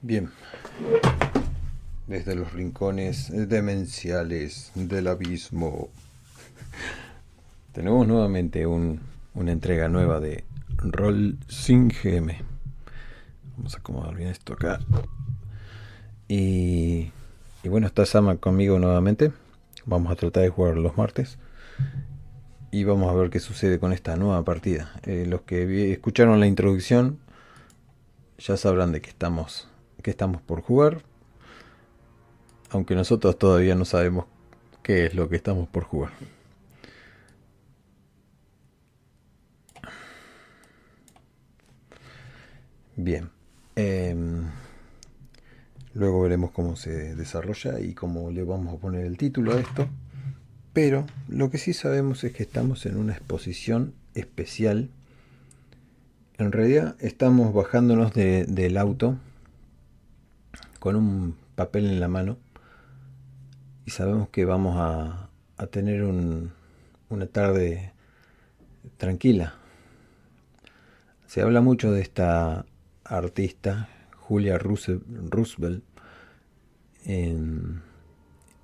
Bien. Desde los rincones demenciales del abismo. Tenemos nuevamente un, una entrega nueva de Roll sin GM. Vamos a acomodar bien esto acá. Y, y bueno, está Sama conmigo nuevamente. Vamos a tratar de jugar los martes. Y vamos a ver qué sucede con esta nueva partida. Eh, los que escucharon la introducción ya sabrán de qué estamos que estamos por jugar. Aunque nosotros todavía no sabemos qué es lo que estamos por jugar. Bien. Em, luego veremos cómo se desarrolla y cómo le vamos a poner el título a esto. Pero lo que sí sabemos es que estamos en una exposición especial. En realidad estamos bajándonos del auto con un papel en la mano y sabemos que vamos a, tener una tarde tranquila. Se habla mucho de esta artista, Julia Roosevelt,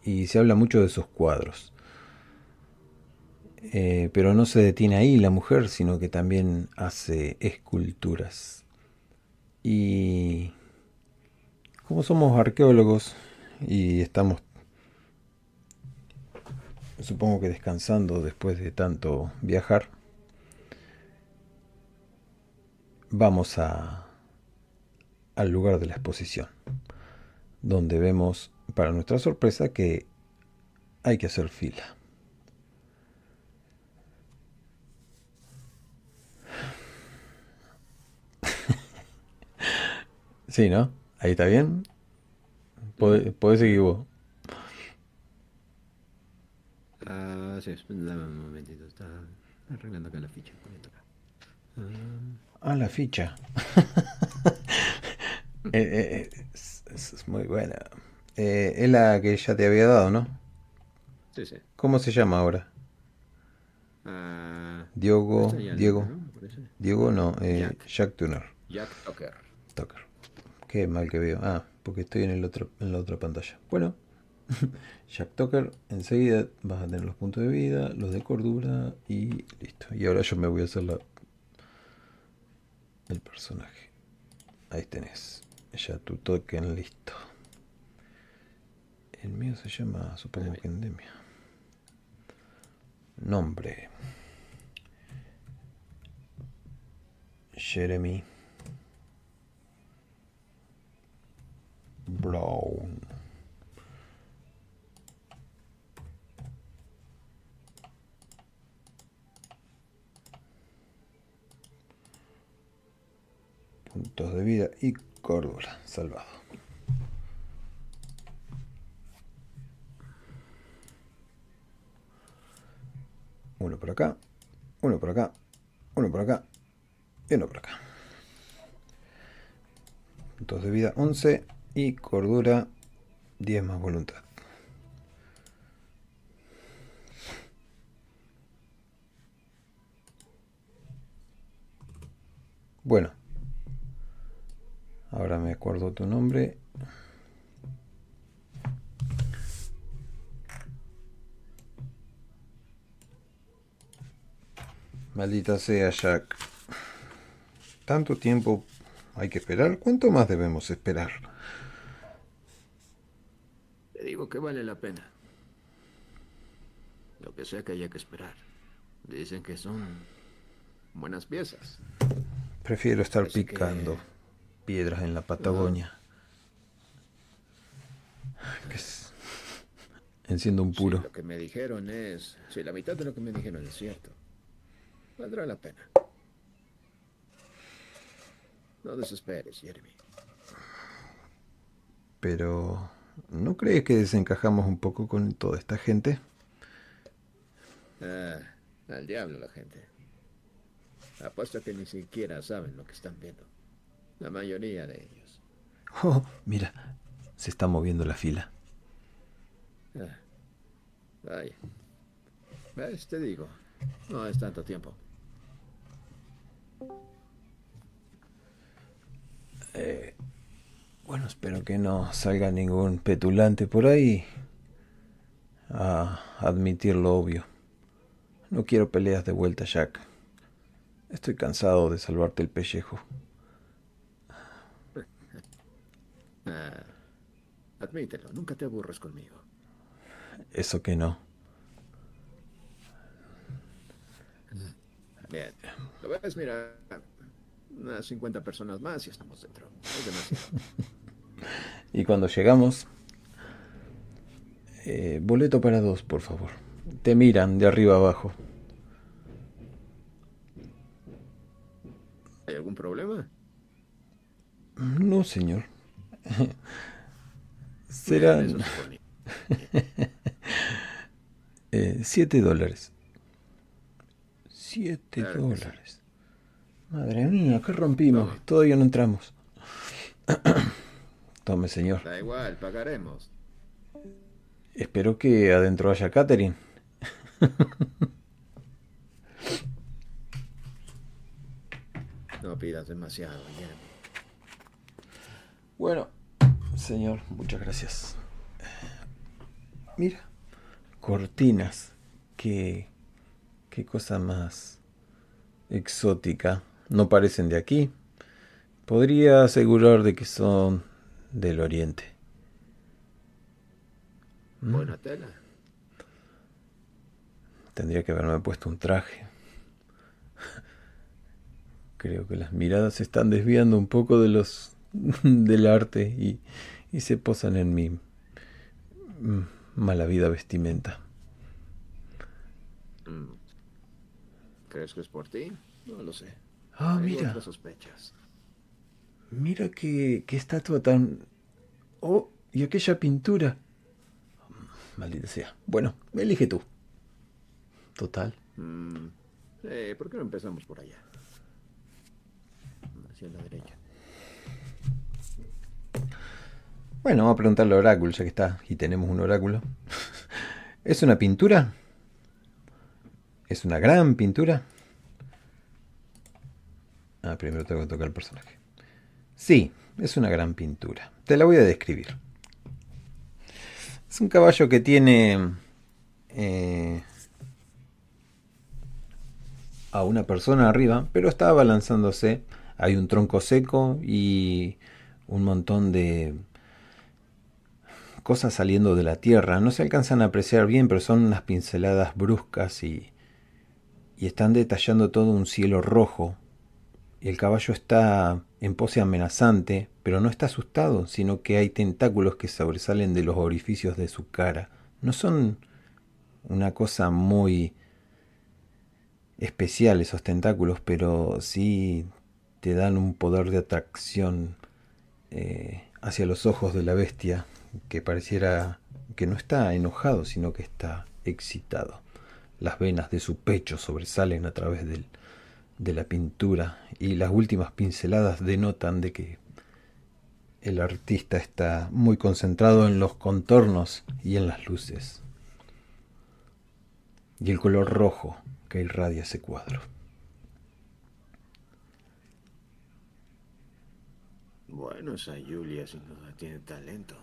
y se habla mucho de esos cuadros. Eh, pero no se detiene ahí la mujer, sino que también hace esculturas. Y como somos arqueólogos y estamos, supongo que descansando después de tanto viajar, vamos a, al lugar de la exposición, donde vemos, para nuestra sorpresa, que hay que hacer fila. sí, ¿no? Ahí está bien. Puedes seguir vos. Ah, sí, dame un momentito. Está arreglando acá la ficha. Ah, la ficha. Eh, eh, eh, es, muy buena. es la que ya te había dado, ¿no? Sí, sí. ¿Cómo se llama ahora? Ah, Diego, Diego, Diego no, Jack Tuner. Jack Tucker. Tucker. Qué mal que veo. Ah, porque estoy en, el otro, en la otra pantalla. Bueno, Jack Tucker, enseguida vas a tener los puntos de vida, los de cordura y listo. Y ahora yo me voy a hacer la, el personaje. Ahí tenés. Ya tu token listo. El mío se llama, supongo que Endemia. Nombre. Jeremy. Brown. Puntos de vida y cordura. Salvado. Uno por acá, uno por acá, uno por acá y uno por acá. Puntos de vida 11 y cordura 10 más voluntad. Bueno, ahora me acuerdo tu nombre. Maldita sea Jack. Tanto tiempo hay que esperar. ¿Cuánto más debemos esperar? Digo que vale la pena. Lo que sea que haya que esperar. Dicen que son buenas piezas. Prefiero estar picando piedras en la Patagonia. Enciendo un puro. lo que me dijeron es... Si la mitad de lo que me dijeron es cierto. Valdrá la pena. No desesperes, Jeremy. Pero... ¿No crees que desencajamos un poco con toda esta gente? Ah, al diablo la gente. Apuesto que ni siquiera saben lo que están viendo. La mayoría de ellos. Oh, mira, se está moviendo la fila. Ah, vaya. ¿Ves? Te digo, no es tanto tiempo. Eh, Bueno, espero que no salga ningún petulante por ahí a admitir lo obvio. No quiero peleas de vuelta, Jack. Estoy cansado de salvarte el pellejo. Ah, admítelo, nunca te aburres conmigo. Eso que no. Bien, lo ves, mira, unas 50 personas más y estamos dentro. Es demasiado. y cuando llegamos, eh, boleto para dos, por favor. Te miran de arriba abajo. ¿Hay algún problema? No, señor. Serán eh, siete dólares. Siete dólares. Madre mía, ¿qué rompimos? Todavía no entramos. Tome, señor. Da igual, pagaremos. Espero que adentro haya catering. No pidas demasiado, Guillermo. Bueno, señor, muchas gracias. Mira, cortinas. Qué, qué cosa más exótica. No parecen de aquí. Podría asegurar de que son del oriente. Buena tela. Tendría que haberme puesto un traje. Creo que las miradas se están desviando un poco de los del arte y, y se posan en mi mala vida vestimenta. Mm. ¿Crees que es por ti? No lo sé. Ah, mira. sospechas. Mira qué, qué estatua tan... Oh, y aquella pintura. Maldita sea. Bueno, elige tú. Total. Mm, ¿Por qué no empezamos por allá? Hacia la derecha. Bueno, vamos a preguntarle al oráculo, ya que está y tenemos un oráculo. ¿Es una pintura? ¿Es una gran pintura? Ah, primero tengo que tocar el personaje. Sí, es una gran pintura. Te la voy a describir. Es un caballo que tiene eh, a una persona arriba, pero está abalanzándose. Hay un tronco seco y un montón de cosas saliendo de la tierra. No se alcanzan a apreciar bien, pero son unas pinceladas bruscas y, y están detallando todo un cielo rojo. El caballo está en pose amenazante, pero no está asustado, sino que hay tentáculos que sobresalen de los orificios de su cara. No son una cosa muy especial esos tentáculos, pero sí te dan un poder de atracción eh, hacia los ojos de la bestia que pareciera que no está enojado, sino que está excitado. Las venas de su pecho sobresalen a través del de la pintura y las últimas pinceladas denotan de que el artista está muy concentrado en los contornos y en las luces y el color rojo que irradia ese cuadro. Bueno, esa Julia sin duda tiene talento.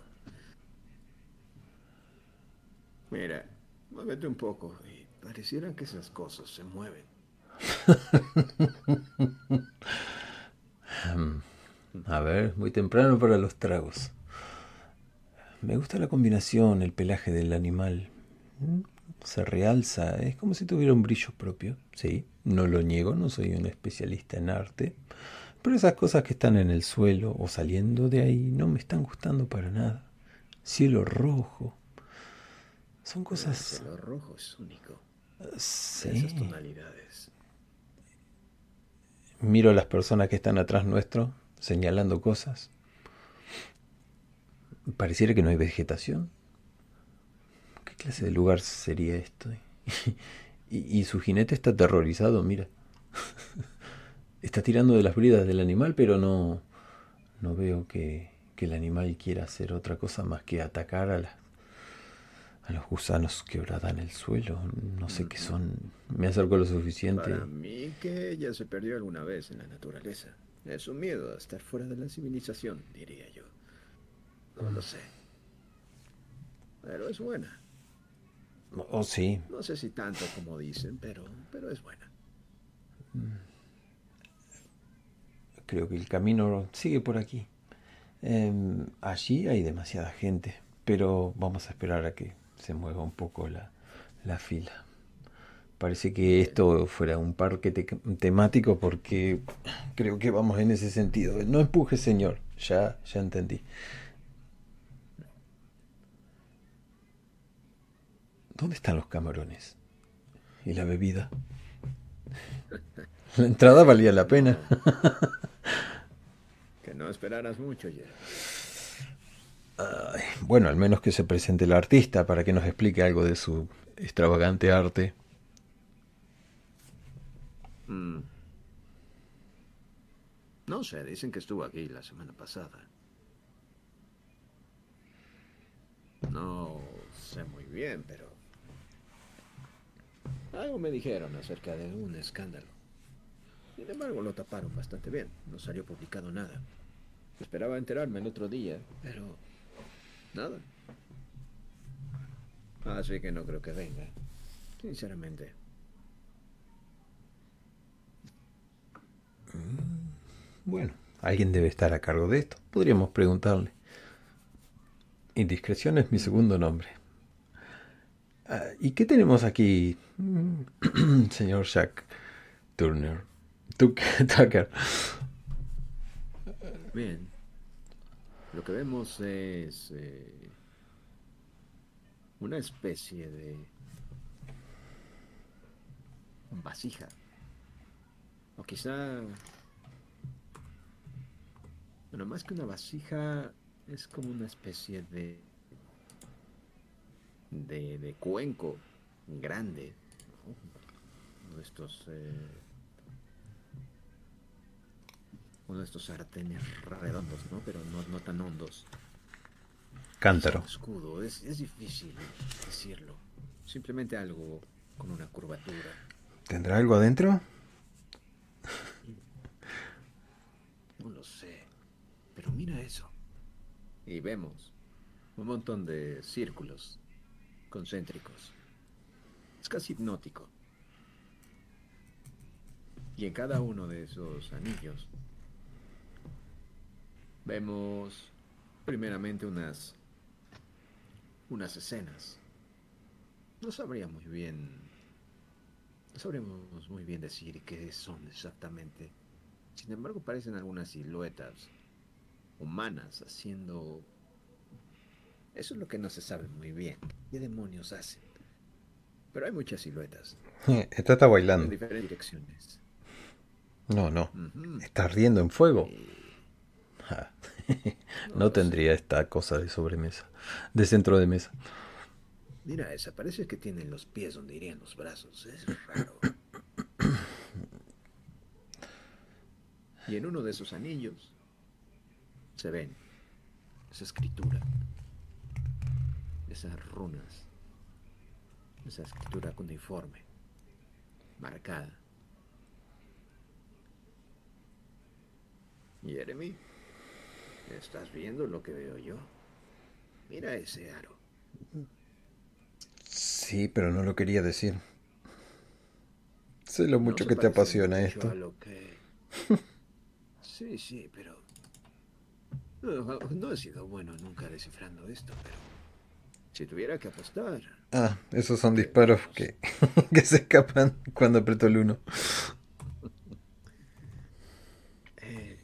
Mira, muévete un poco y pareciera que esas cosas se mueven. A ver, muy temprano para los tragos. Me gusta la combinación, el pelaje del animal. Se realza, es como si tuviera un brillo propio. Sí, no lo niego, no soy un especialista en arte. Pero esas cosas que están en el suelo o saliendo de ahí no me están gustando para nada. Cielo rojo. Son cosas... El cielo rojo es único. Sí. Esas tonalidades miro a las personas que están atrás nuestro señalando cosas. Pareciera que no hay vegetación. ¿Qué clase de lugar sería esto? y, su jinete está aterrorizado, mira. está tirando de las bridas del animal, pero no, no veo que, que el animal quiera hacer otra cosa más que atacar a las a los gusanos que en el suelo. No sé qué son. Me acerco lo suficiente. Para mí que ella se perdió alguna vez en la naturaleza. Es un miedo a estar fuera de la civilización, diría yo. No lo sé. Pero es buena. Oh, sí. No sé si tanto como dicen, pero, pero es buena. Creo que el camino sigue por aquí. Em, allí hay demasiada gente, pero vamos a esperar a que se mueva un poco la, la fila. Parece que esto fuera un parque temático porque creo que vamos en ese sentido. No empuje, señor. Ya, ya entendí. ¿Dónde están los camarones? ¿Y la bebida? La entrada valía la pena. que no esperaras mucho ya. Bueno, al menos que se presente el artista para que nos explique algo de su extravagante arte. Mm. No sé, dicen que estuvo aquí la semana pasada. No sé muy bien, pero algo me dijeron acerca de un escándalo. Sin embargo, lo taparon bastante bien. No salió publicado nada. Esperaba enterarme el otro día, pero nada. Así que no creo que venga. Sinceramente. Mm, bueno, alguien debe estar a cargo de esto. Podríamos preguntarle. Indiscreción es mi segundo nombre. Ah, ¿Y qué tenemos aquí, señor Jack Turner? Tucker. Bien. Lo que vemos es eh, una especie de vasija. O quizá... Bueno, más que una vasija, es como una especie de de, cuenco grande. De estos. Eh, uno de estos sartenes redondos, ¿no? Pero no, tan hondos. Cántaro. escudo, es, es difícil decirlo. Simplemente algo con una curvatura. ¿Tendrá algo adentro? No lo sé. Pero mira eso. Y vemos un montón de círculos concéntricos. Es casi hipnótico. Y en cada uno de esos anillos vemos primeramente unas unas escenas. No sabría muy bien no sabríamos muy bien decir qué son exactamente. Sin embargo, parecen algunas siluetas humanas haciendo eso es lo que no se sabe muy bien. ¿Qué demonios hacen? Pero hay muchas siluetas. Esta está bailando. En diferentes direcciones. No, no. Está ardiendo en fuego. no, tendría esta cosa de sobremesa. De centro de mesa. Mira esa, parece que tienen los pies donde irían los brazos. Es raro. y en uno de esos anillos se ven esa escritura esas runas, esa escritura cuneiforme, marcada. Jeremy, ¿estás viendo lo que veo yo? Mira ese aro. Sí, pero no lo quería decir. Sé lo mucho que te apasiona esto. sí, sí, pero... No, no he sido bueno nunca descifrando esto, pero... Si tuviera que apostar. Ah, esos son disparos que, que se escapan cuando aprieto el 1. Eh,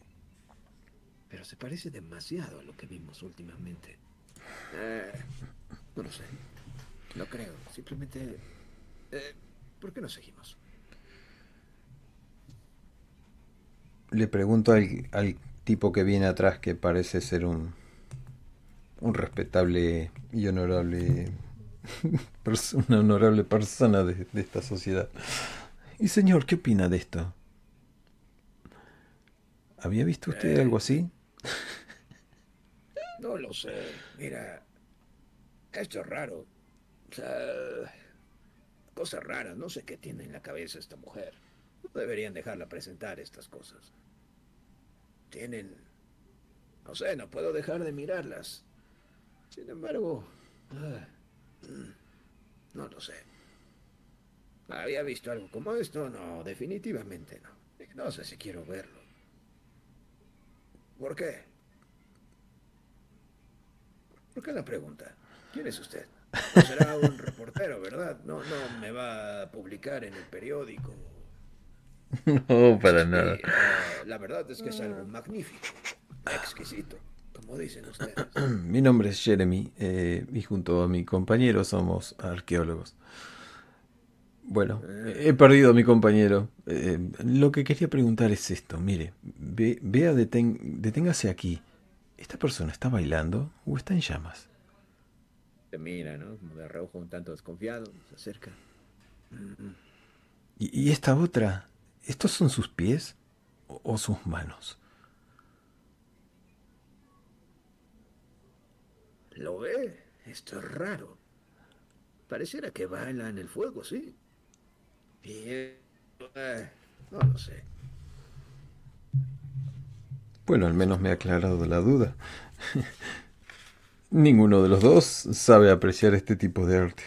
pero se parece demasiado a lo que vimos últimamente. Eh, no lo sé. No creo. Simplemente... Eh, ¿Por qué no seguimos? Le pregunto al, al tipo que viene atrás que parece ser un un respetable y honorable una honorable persona de, esta sociedad. Y señor, ¿qué opina de esto? ¿Había visto usted algo así? No lo sé. Mira, esto es raro. O sea, cosas raras. No sé qué tiene en la cabeza esta mujer. No deberían dejarla presentar estas cosas. Tienen... No sé, no puedo dejar de mirarlas. Sin embargo, ah, no lo sé. ¿Había visto algo como esto? No, definitivamente no. No sé si quiero verlo. ¿Por qué? ¿Por qué la pregunta? ¿Quién es usted? será un reportero, ¿verdad? No, no me va a publicar en el periódico. No, para nada. Eh, la verdad es que es algo magnífico, exquisito, como dicen ustedes. Mi nombre es Jeremy eh, y junto a mi compañero somos arqueólogos. Bueno, eh. he perdido a mi compañero. lo que quería preguntar es esto. Mire, vea, deténgase aquí. ¿Esta persona está bailando o está en llamas? Se mira, ¿no? Como de reojo un tanto desconfiado, se acerca. ¿Y, esta otra? ¿Estos son sus pies o, sus manos? ¿Lo ve? Esto es raro. Pareciera que baila en el fuego, sí. Eh, no lo sé. Bueno, al menos me ha aclarado la duda. Ninguno de los dos sabe apreciar este tipo de arte.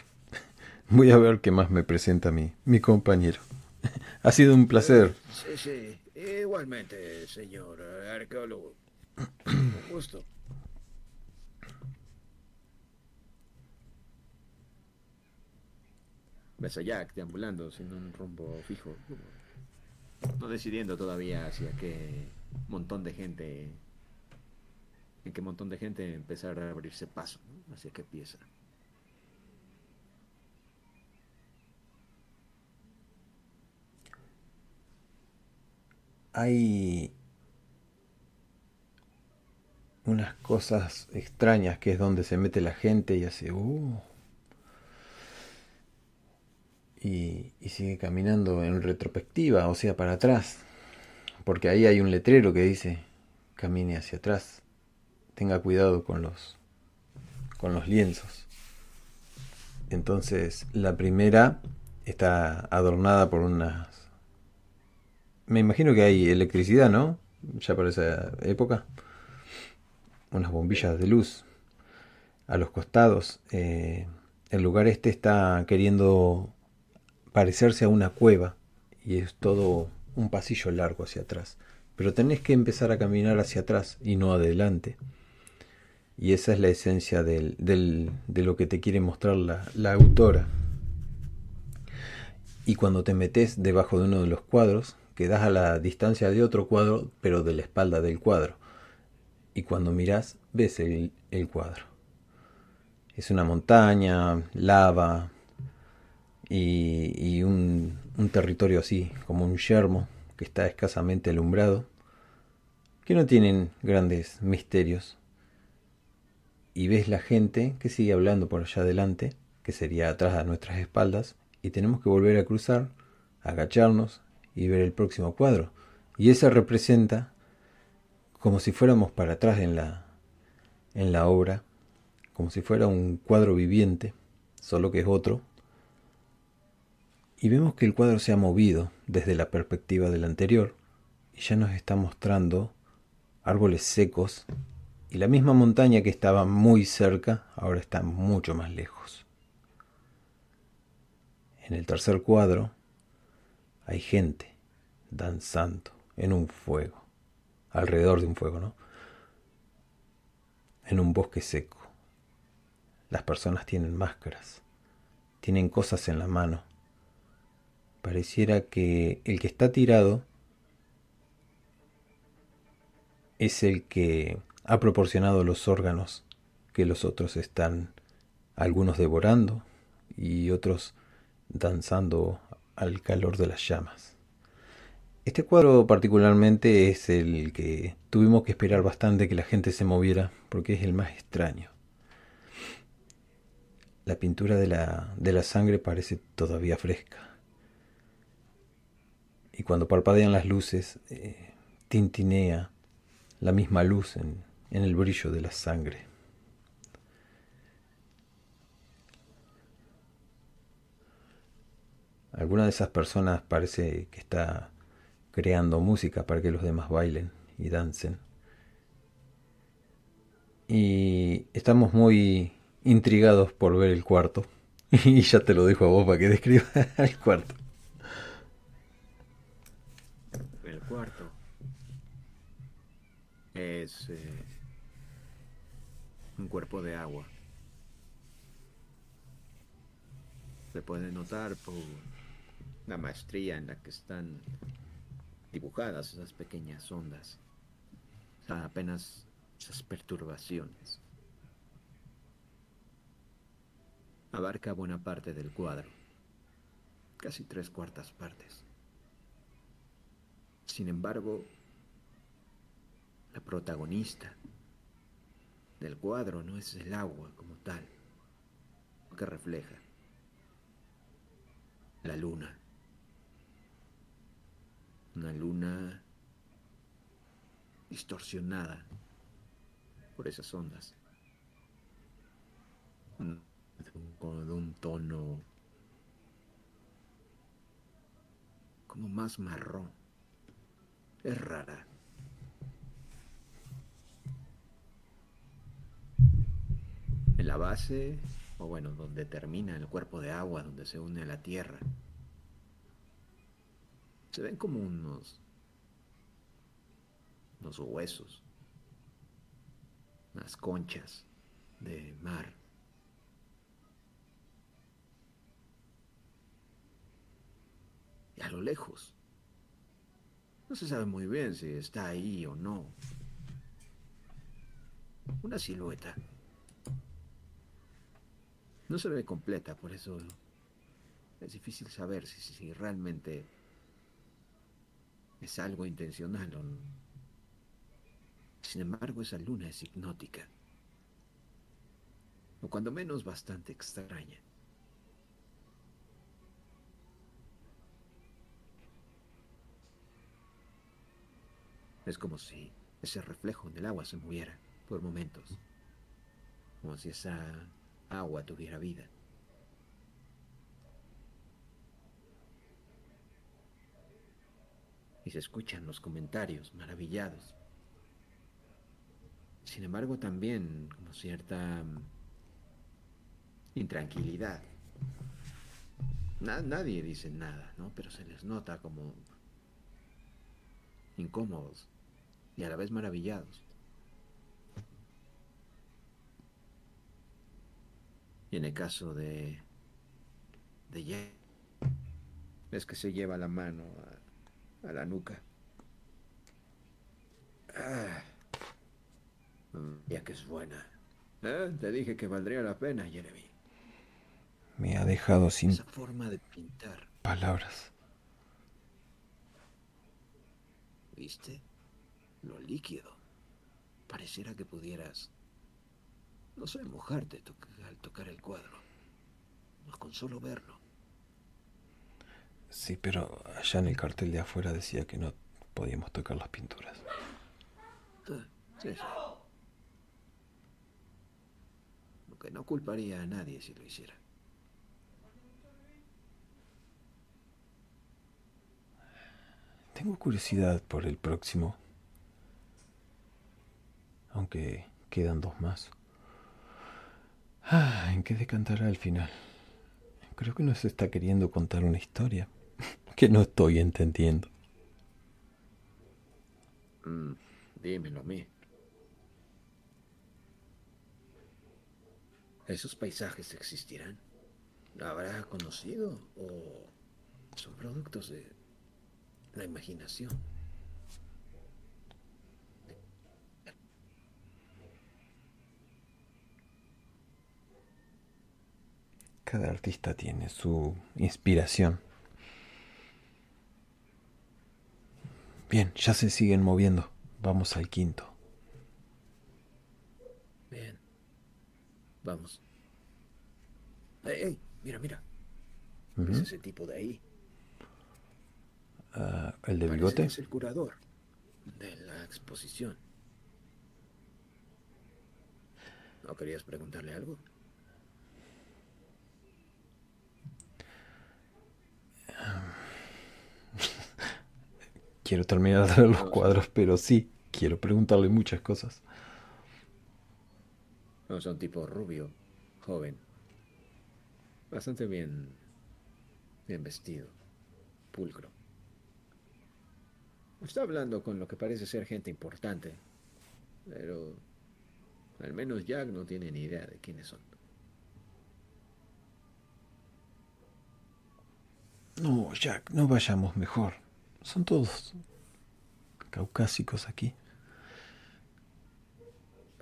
Voy a ver qué más me presenta mi, mi compañero. Ha sido un placer. Sí, sí. Igualmente, señor arqueólogo. Un gusto. Ves a Jack deambulando sin un rumbo fijo. No decidiendo todavía hacia qué montón de gente en un montón de gente empezar a abrirse paso hacia qué pieza. Hay unas cosas extrañas que es donde se mete la gente y hace uh, y, y sigue caminando en retrospectiva, o sea, para atrás, porque ahí hay un letrero que dice camine hacia atrás tenga cuidado con los, con los lienzos. Entonces, la primera está adornada por unas... Me imagino que hay electricidad, ¿no? Ya para esa época. Unas bombillas de luz a los costados. Eh, el lugar este está queriendo parecerse a una cueva y es todo un pasillo largo hacia atrás. Pero tenés que empezar a caminar hacia atrás y no adelante. Y esa es la esencia del, de lo que te quiere mostrar la, autora. Y cuando te metes debajo de uno de los cuadros, quedas a la distancia de otro cuadro, pero de la espalda del cuadro. Y cuando miras, ves el cuadro. Es una montaña, lava y, y un, un territorio así, como un yermo, que está escasamente alumbrado, que no tienen grandes misterios, y ves la gente que sigue hablando por allá adelante, que sería atrás a nuestras espaldas, y tenemos que volver a cruzar, agacharnos y ver el próximo cuadro. Y ese representa como si fuéramos para atrás en la, en la obra, como si fuera un cuadro viviente, solo que es otro. Y vemos que el cuadro se ha movido desde la perspectiva del anterior y ya nos está mostrando árboles secos y la misma montaña que estaba muy cerca ahora está mucho más lejos. En el tercer cuadro hay gente danzando en un fuego, alrededor de un fuego, ¿no? En un bosque seco. Las personas tienen máscaras, tienen cosas en la mano. Pareciera que el que está tirado es el que ha proporcionado los órganos que los otros están algunos devorando y otros danzando al calor de las llamas. Este cuadro particularmente es el que tuvimos que esperar bastante que la gente se moviera porque es el más extraño. La pintura de la, de la sangre parece todavía fresca. Y cuando parpadean las luces, eh, tintinea la misma luz en, en el brillo de la sangre. Alguna de esas personas parece que está creando música para que los demás bailen y dancen. Y estamos muy intrigados por ver el cuarto. Y ya te lo dejo a vos para que describa el cuarto. El cuarto es eh, un cuerpo de agua. Se puede notar por la maestría en la que están dibujadas esas pequeñas ondas. Apenas esas perturbaciones. Abarca buena parte del cuadro, casi tres cuartas partes. Sin embargo, la protagonista del cuadro no es el agua como tal, lo que refleja la luna. Una luna distorsionada por esas ondas. Como de un tono como más marrón. Es rara. En la base, o bueno, donde termina el cuerpo de agua, donde se une a la tierra, se ven como unos, unos huesos, unas conchas de mar. Y a lo lejos, no se sabe muy bien si está ahí o no. Una silueta. No se ve completa, por eso es difícil saber si, realmente es algo intencional o no. Sin embargo, esa luna es hipnótica. O cuando menos bastante extraña. Es como si ese reflejo en el agua se moviera por momentos. Como si esa agua tuviera vida. Y se escuchan los comentarios maravillados. Sin embargo, también como cierta mm, intranquilidad. nadie dice nada, ¿no? Pero se les nota como incómodos y a la vez maravillados. Y en el caso de de Ye, es que se lleva la mano a, a la nuca. Ah, ya que es buena. ¿Eh? Te dije que valdría la pena, Jeremy. Me ha dejado sin Esa forma de pintar. palabras. ¿Viste? Lo líquido. Pareciera que pudieras, no sé, mojarte to al tocar el cuadro. No con solo verlo. Sí, pero allá en el cartel de afuera decía que no podíamos tocar las pinturas. Ah, sí, sí. Lo que no culparía a nadie si lo hiciera. Tengo curiosidad por el próximo. Aunque quedan dos más. Ah, ¿En qué decantará al final? Creo que nos está queriendo contar una historia que no estoy entendiendo. Mm, dímelo a. ¿Esos paisajes existirán? ¿Habrá conocido o son productos de la imaginación? Cada artista tiene su inspiración. Bien, ya se siguen moviendo. Vamos al quinto. Bien. Vamos. ¡Ey, ey! Mira, mira. ¿Ves Ujú. ese tipo de ahí? Ah, ¿El de Parece bigote? es el curador de la exposición. ¿No querías preguntarle algo? Quiero terminar de ver los cuadros, pero sí, quiero preguntarle muchas cosas. Vamos a un tipo rubio, joven, bastante bien, bien vestido, pulcro. Está hablando con lo que parece ser gente importante, pero al menos Jack no tiene ni idea de quiénes son. No, Jack, no vayamos mejor. Son todos caucásicos aquí.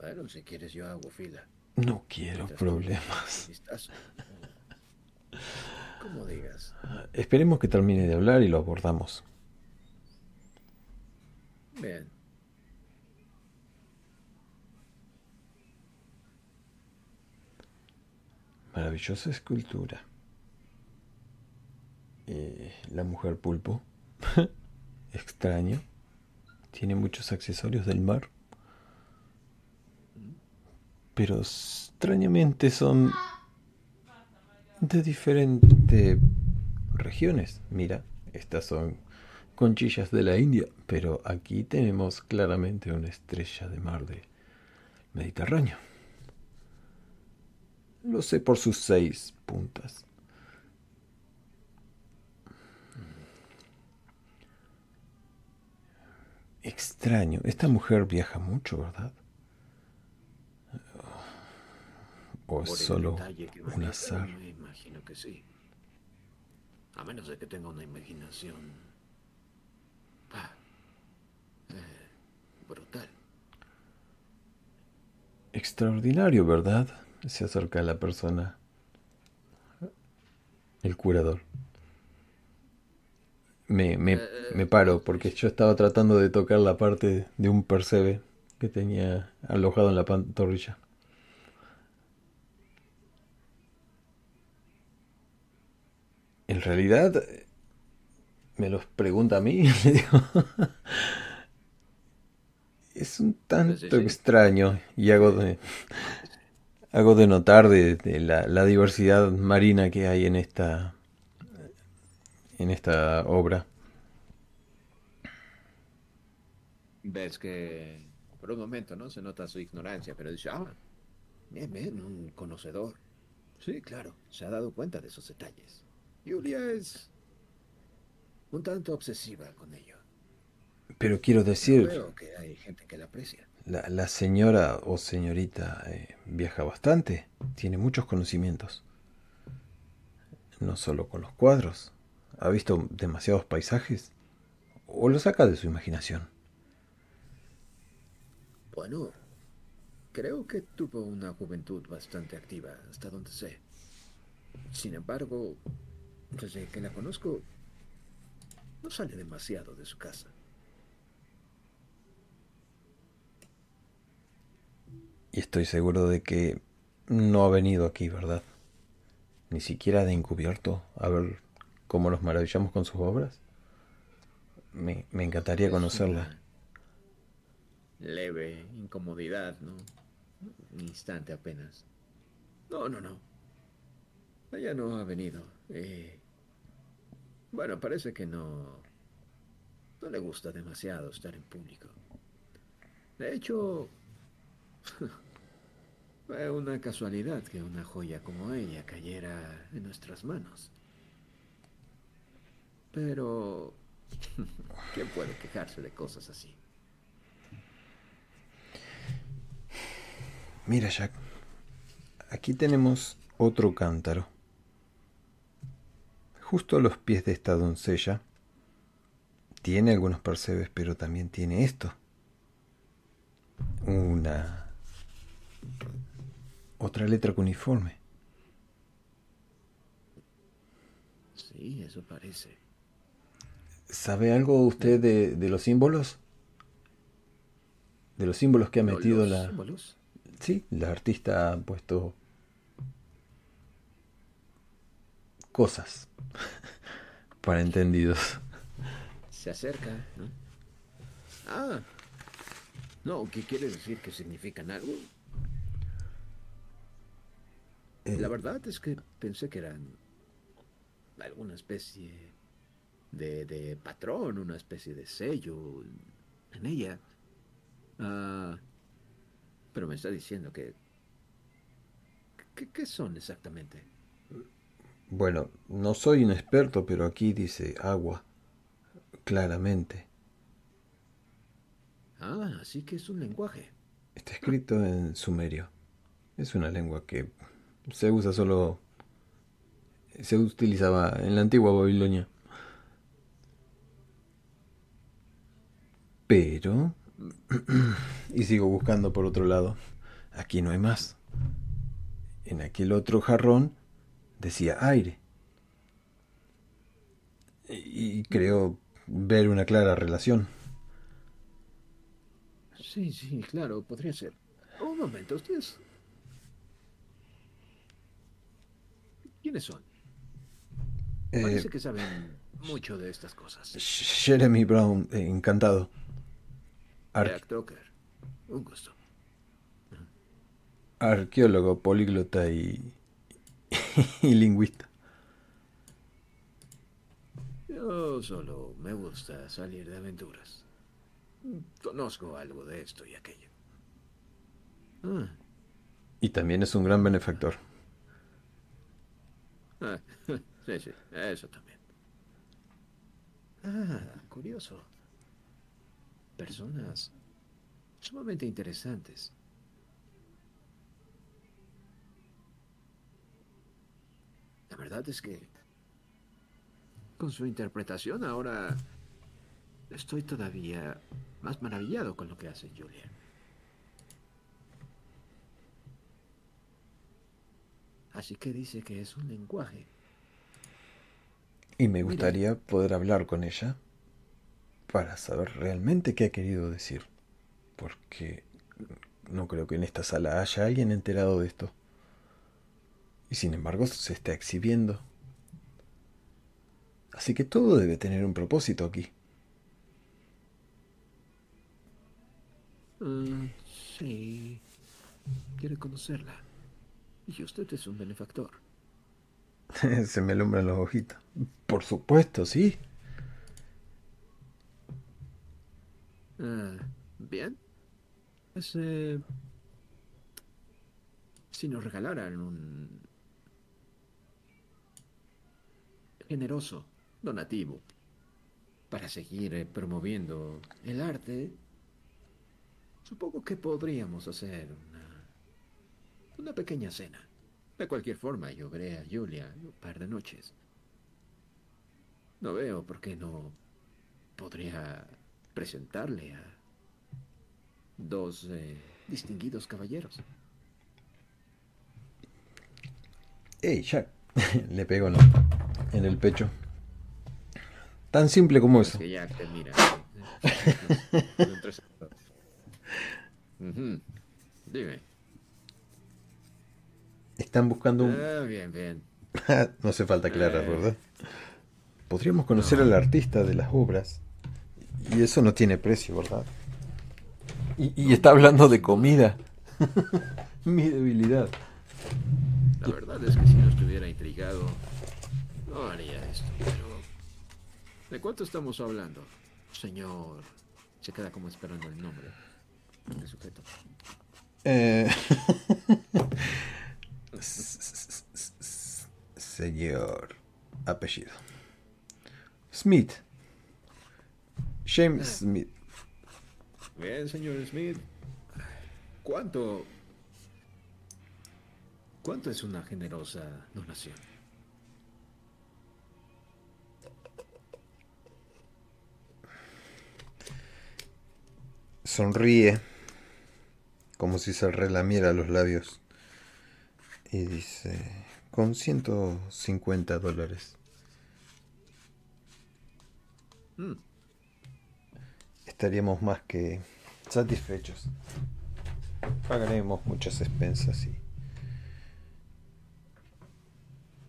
Bueno, si quieres yo hago fila. No quiero problemas. Como digas. Esperemos que termine de hablar y lo abordamos. Bien. Maravillosa escultura. Eh, la mujer pulpo. Extraño. Tiene muchos accesorios del mar. Pero extrañamente son de diferentes regiones. Mira, estas son conchillas de la India, pero aquí tenemos claramente una estrella de mar de Mediterráneo. Lo sé por sus seis puntas. Extraño. Esta mujer viaja mucho, ¿verdad? ¿O es solo un azar? Me imagino que sí. A menos de que tenga una imaginación ah, eh, brutal. Extraordinario, ¿verdad? Se acerca a la persona. El curador. Me, me, me, paro porque yo estaba tratando de tocar la parte de un percebe que tenía alojado en la pantorrilla. En realidad, me los pregunta a mí. es un tanto extraño y hago de, hago de notar de, la, la diversidad marina que hay en esta en esta obra. Ves que por un momento no se nota su ignorancia, pero dice, ah, bien, bien, un conocedor. Sí, claro, se ha dado cuenta de esos detalles. Julia es un tanto obsesiva con ello. Pero quiero decir... Creo que hay gente que la aprecia. La, la señora o señorita eh, viaja bastante, tiene muchos conocimientos. No solo con los cuadros, ¿Ha visto demasiados paisajes? ¿O lo saca de su imaginación? Bueno, creo que tuvo una juventud bastante activa, hasta donde sé. Sin embargo, desde que la conozco, no sale demasiado de su casa. Y estoy seguro de que no ha venido aquí, ¿verdad? Ni siquiera de encubierto a ver cómo nos maravillamos con sus obras. Me, me encantaría conocerla. Leve incomodidad, ¿no? Un instante apenas. No, no, no. Ella no ha venido. Eh, bueno, parece que no... No le gusta demasiado estar en público. De hecho, fue una casualidad que una joya como ella cayera en nuestras manos. Pero... ¿Quién puede quejarse de cosas así? Mira, Jack. Aquí tenemos otro cántaro. Justo a los pies de esta doncella. Tiene algunos percebes, pero también tiene esto. Una... Otra letra cuneiforme. Sí, eso parece. ¿Sabe algo usted de, de, los símbolos? De los símbolos que ha metido ¿Los la... símbolos? Sí, la artista ha puesto cosas para entendidos. Se acerca, ¿no? Ah, no, ¿qué quiere decir que significan algo? Eh, La verdad es que pensé que eran alguna especie de, de patrón, una especie de sello en ella. Ah, pero me está diciendo que ¿Qué, son exactamente? Bueno, no soy un experto, pero aquí dice agua, claramente. Ah, así que es un lenguaje. Está escrito en sumerio. Es una lengua que se usa solo... Se utilizaba en la antigua Babilonia. Pero... y sigo buscando por otro lado. Aquí no hay más. En aquel otro jarrón decía aire. Y creo ver una clara relación. Sí, sí, claro, podría ser. Un momento, ustedes... ¿Quiénes son? Eh, Parece que saben mucho de estas cosas. Jeremy Brown, eh, encantado. Jack un gusto. Arqueólogo, políglota y, y lingüista. Yo solo me gusta salir de aventuras. Conozco algo de esto y aquello. Ah. Y también es un gran benefactor. Ah, sí, sí, eso también. Ah, curioso. Personas sumamente interesantes. La verdad es que con su interpretación ahora estoy todavía más maravillado con lo que hace Julia. Así que dice que es un lenguaje. Y me gustaría poder hablar con ella para saber realmente qué ha querido decir. Porque no creo que en esta sala haya alguien enterado de esto. Y sin embargo se está exhibiendo. Así que todo debe tener un propósito aquí. Mm, sí. Quiere conocerla. Y usted es un benefactor. Se me alumbran los ojitos. Por supuesto, sí. Ah, bien. Eh, si nos regalaran un generoso donativo para seguir eh, promoviendo el arte, Supongo que podríamos hacer una, una pequeña cena. De cualquier forma, yo veré a Julia un par de noches. No veo por qué no podría presentarle a dos eh, distinguidos caballeros. ¡Ey, Jack! Le pego en el pecho. Tan simple como eso. Que Jack te mira. Dime. Están buscando un... Ah, bien, bien. no hace falta aclarar, eh. ¿verdad? Podríamos conocer al artista de las obras. Y eso no tiene precio, ¿verdad? Y, está hablando de comida. Mi debilidad. La verdad es que si no estuviera intrigado, no haría esto. Pero... ¿De cuánto estamos hablando? Señor. Se queda como esperando el nombre el sujeto. Eh... Señor. Apellido. Smith. James. Smith. Bien, señor Smith. ¿Cuánto... ¿Cuánto es una generosa donación? Sonríe como si se relamiera los labios. Y dice, con 150 dólares. Mm. Estaríamos más que satisfechos. Pagaremos muchas expensas y...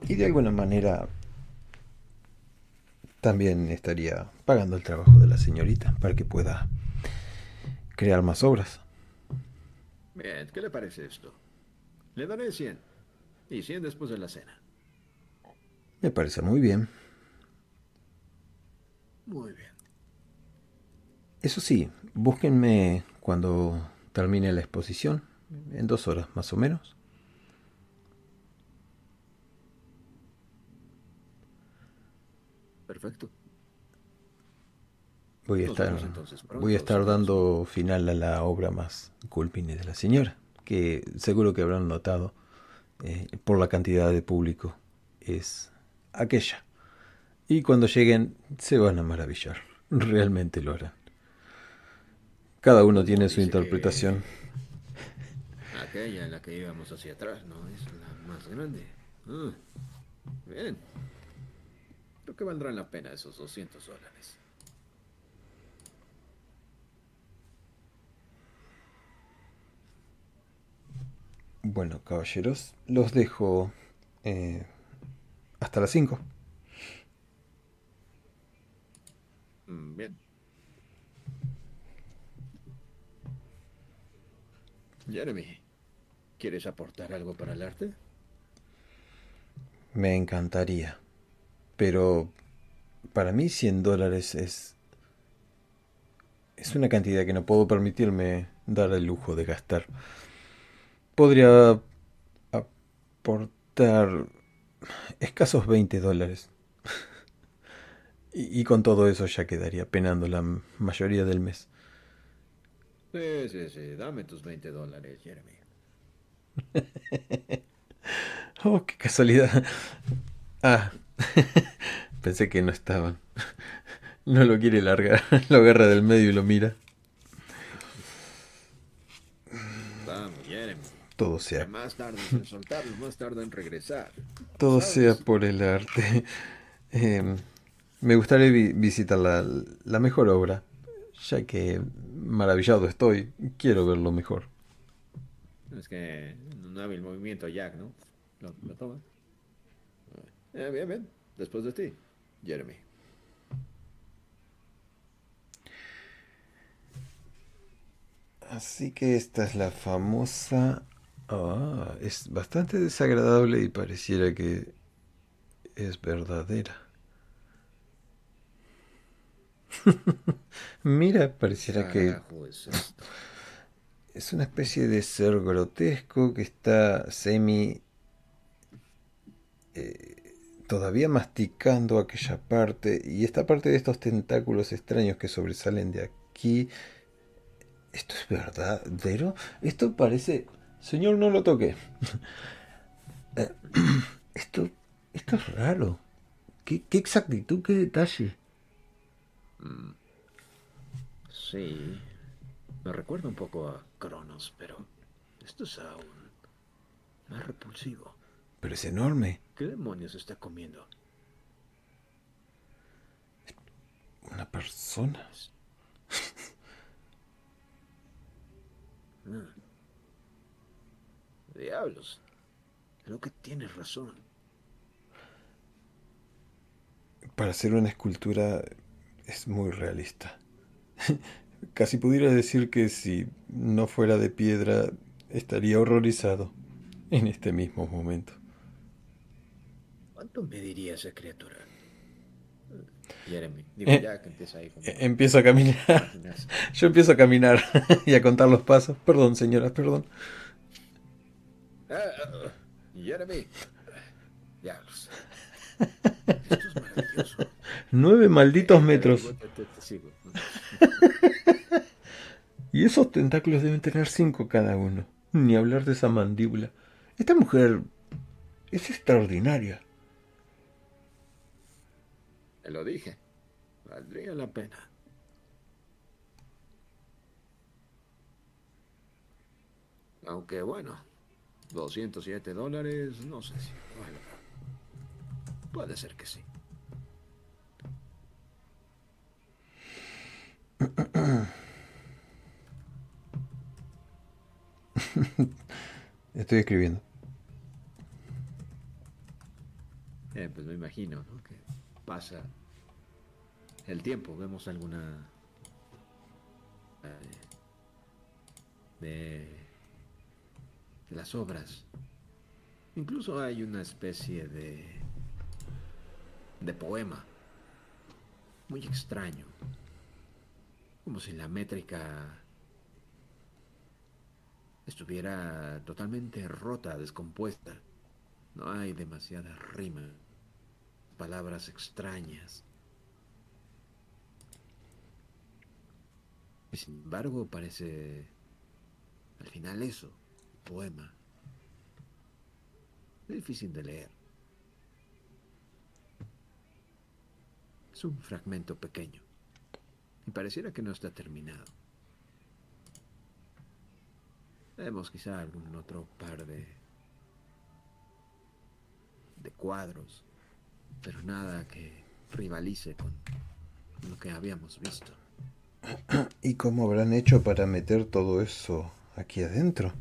Y de alguna manera también estaría pagando el trabajo de la señorita para que pueda crear más obras. Bien, ¿qué le parece esto? Le daré 100. Y 100 después de la cena. Me parece muy bien. Muy bien. Eso sí, búsquenme cuando termine la exposición, en dos horas más o menos. Perfecto. Voy a, estar, entonces, voy a estar dando final a la obra más culpine de la señora, que seguro que habrán notado eh, por la cantidad de público es aquella. Y cuando lleguen se van a maravillar, realmente lo harán. Cada uno tiene su Dice interpretación. Aquella en la que íbamos hacia atrás, ¿no? Es la más grande. Ah, bien. Creo que valdrán la pena esos 200 dólares. Bueno, caballeros, los dejo eh, hasta las 5. Mm, Bien. Jeremy, ¿quieres aportar algo para el arte? Me encantaría. Pero para mí 100 dólares es... Es una cantidad que no puedo permitirme dar el lujo de gastar. Podría aportar escasos 20 dólares. Y, y con todo eso ya quedaría penando la mayoría del mes. Sí, sí, sí. Dame tus 20 dólares, Jeremy. Oh, qué casualidad. Ah, pensé que no estaban. No lo quiere largar. Lo agarra del medio y lo mira. Vamos, Jeremy. Todo sea, Más tardas en soltarlo, más tarda en regresar. todo ¿Sabes? sea por el arte. Em, me gustaría vi- visitar la, la mejor obra, ya que maravillado estoy. Quiero verlo mejor. Es que un hábil movimiento Jack, ¿no? Lo, lo toma. Eh, bien, bien. Después de ti, Jeremy. Así que esta es la famosa... Ah, es bastante desagradable y pareciera que es verdadera. Mira, pareciera que es una especie de ser grotesco que está semi eh, todavía masticando aquella parte y esta parte de estos tentáculos extraños que sobresalen de aquí. ¿Esto es verdadero? Esto parece... Señor, no lo toque. Eh, esto, esto es raro. ¿Qué, qué exactitud, qué detalle? Mm. Sí. Me recuerda un poco a Cronos, pero esto es aún más repulsivo. Pero es enorme. ¿Qué demonios está comiendo? Una persona. Ah. Diablos. Creo que tienes razón. Para hacer una escultura es muy realista. Casi pudiera decir que si no fuera de piedra estaría horrorizado en este mismo momento. ¿Cuánto mediría esa criatura? Jeremy, digo, Eh, ya que empieza ahí como E- Empiezo a caminar. Yo empiezo a caminar y a contar los pasos. Perdón, señora, perdón. Ah, ah, ah, Jeremy. Diablos. Esto es maravilloso. Nueve malditos metros. Y esos tentáculos deben tener cinco cada uno. Ni hablar de esa mandíbula. Esta mujer es extraordinaria. Te lo dije. Valdría la pena. Aunque bueno, 207 dólares, no sé si valga. Puede ser que sí. Estoy escribiendo. Eh, pues me imagino, ¿no? Que pasa el tiempo, vemos alguna eh, de, de las obras. Incluso hay una especie de de poema muy extraño, como si la métrica estuviera totalmente rota, descompuesta. No hay demasiada rima, palabras extrañas. Y sin embargo, parece al final eso, poema. Difícil de leer. Es un fragmento pequeño. Y pareciera que no está terminado. Vemos quizá algún otro par de, de cuadros, pero nada que rivalice con lo que habíamos visto. ¿Y cómo habrán hecho para meter todo eso aquí adentro?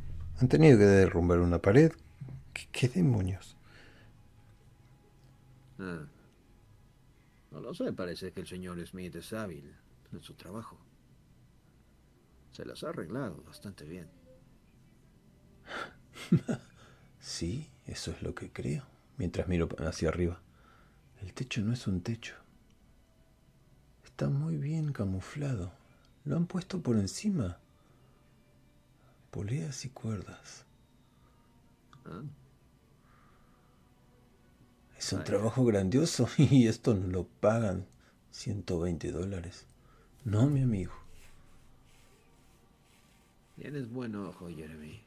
¿Han tenido que derrumbar una pared? ¿Qué, demonios? Ah, no lo sé, parece que el señor Smith es hábil en su trabajo. Se las ha arreglado bastante bien. sí, eso es lo que creo, mientras miro hacia arriba. El techo no es un techo. Está muy bien camuflado. Lo han puesto por encima. Poleas y cuerdas. Ah. Es un trabajo grandioso y esto no lo pagan 120 dólares. No, mi amigo. Tienes buen ojo, Jeremy.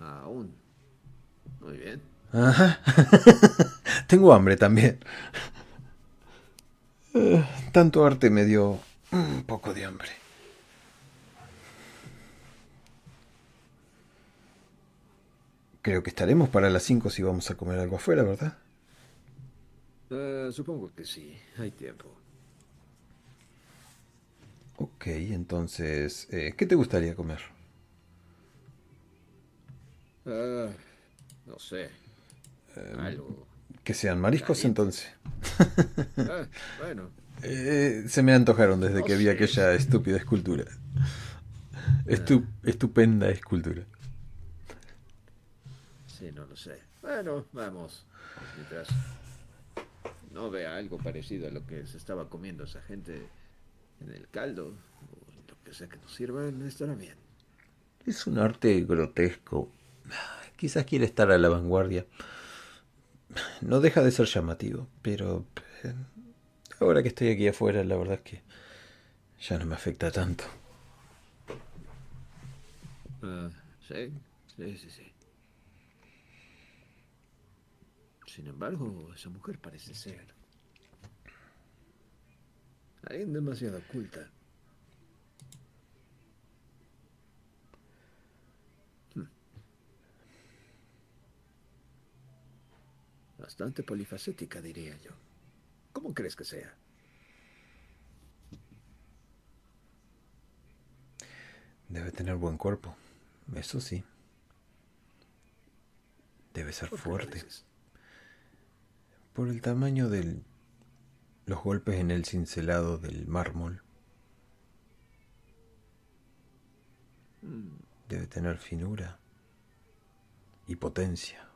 Aún. Muy bien. Ajá. Tengo hambre también. Eh, tanto arte me dio un poco de hambre. Creo que estaremos para las 5 si vamos a comer algo afuera, ¿verdad? Eh, supongo que sí, hay tiempo. Ok, entonces, eh, ¿qué te gustaría comer? Ah, no sé. Em, Algo. Que sean mariscos entonces. Ah, bueno. Eh, se me antojaron desde que vi aquella estúpida escultura. Ah. estupenda escultura. Sí, no lo sé. Bueno, vamos. Mientras no vea algo parecido a lo que se estaba comiendo esa gente en el caldo, o lo que sea que nos sirva, estará bien. Es un arte grotesco, Quizás quiere estar a la vanguardia. No deja de ser llamativo, pero eh, ahora que estoy aquí afuera, la verdad es que ya no me afecta tanto. Ah, sí, sí, sí, sí. Sin embargo, esa mujer parece ser alguien demasiado oculta. Bastante polifacética, diría yo. ¿Cómo crees que sea? Debe tener buen cuerpo, eso sí. Debe ser fuerte. Por el tamaño de los golpes en el cincelado del mármol. Debe tener finura y potencia.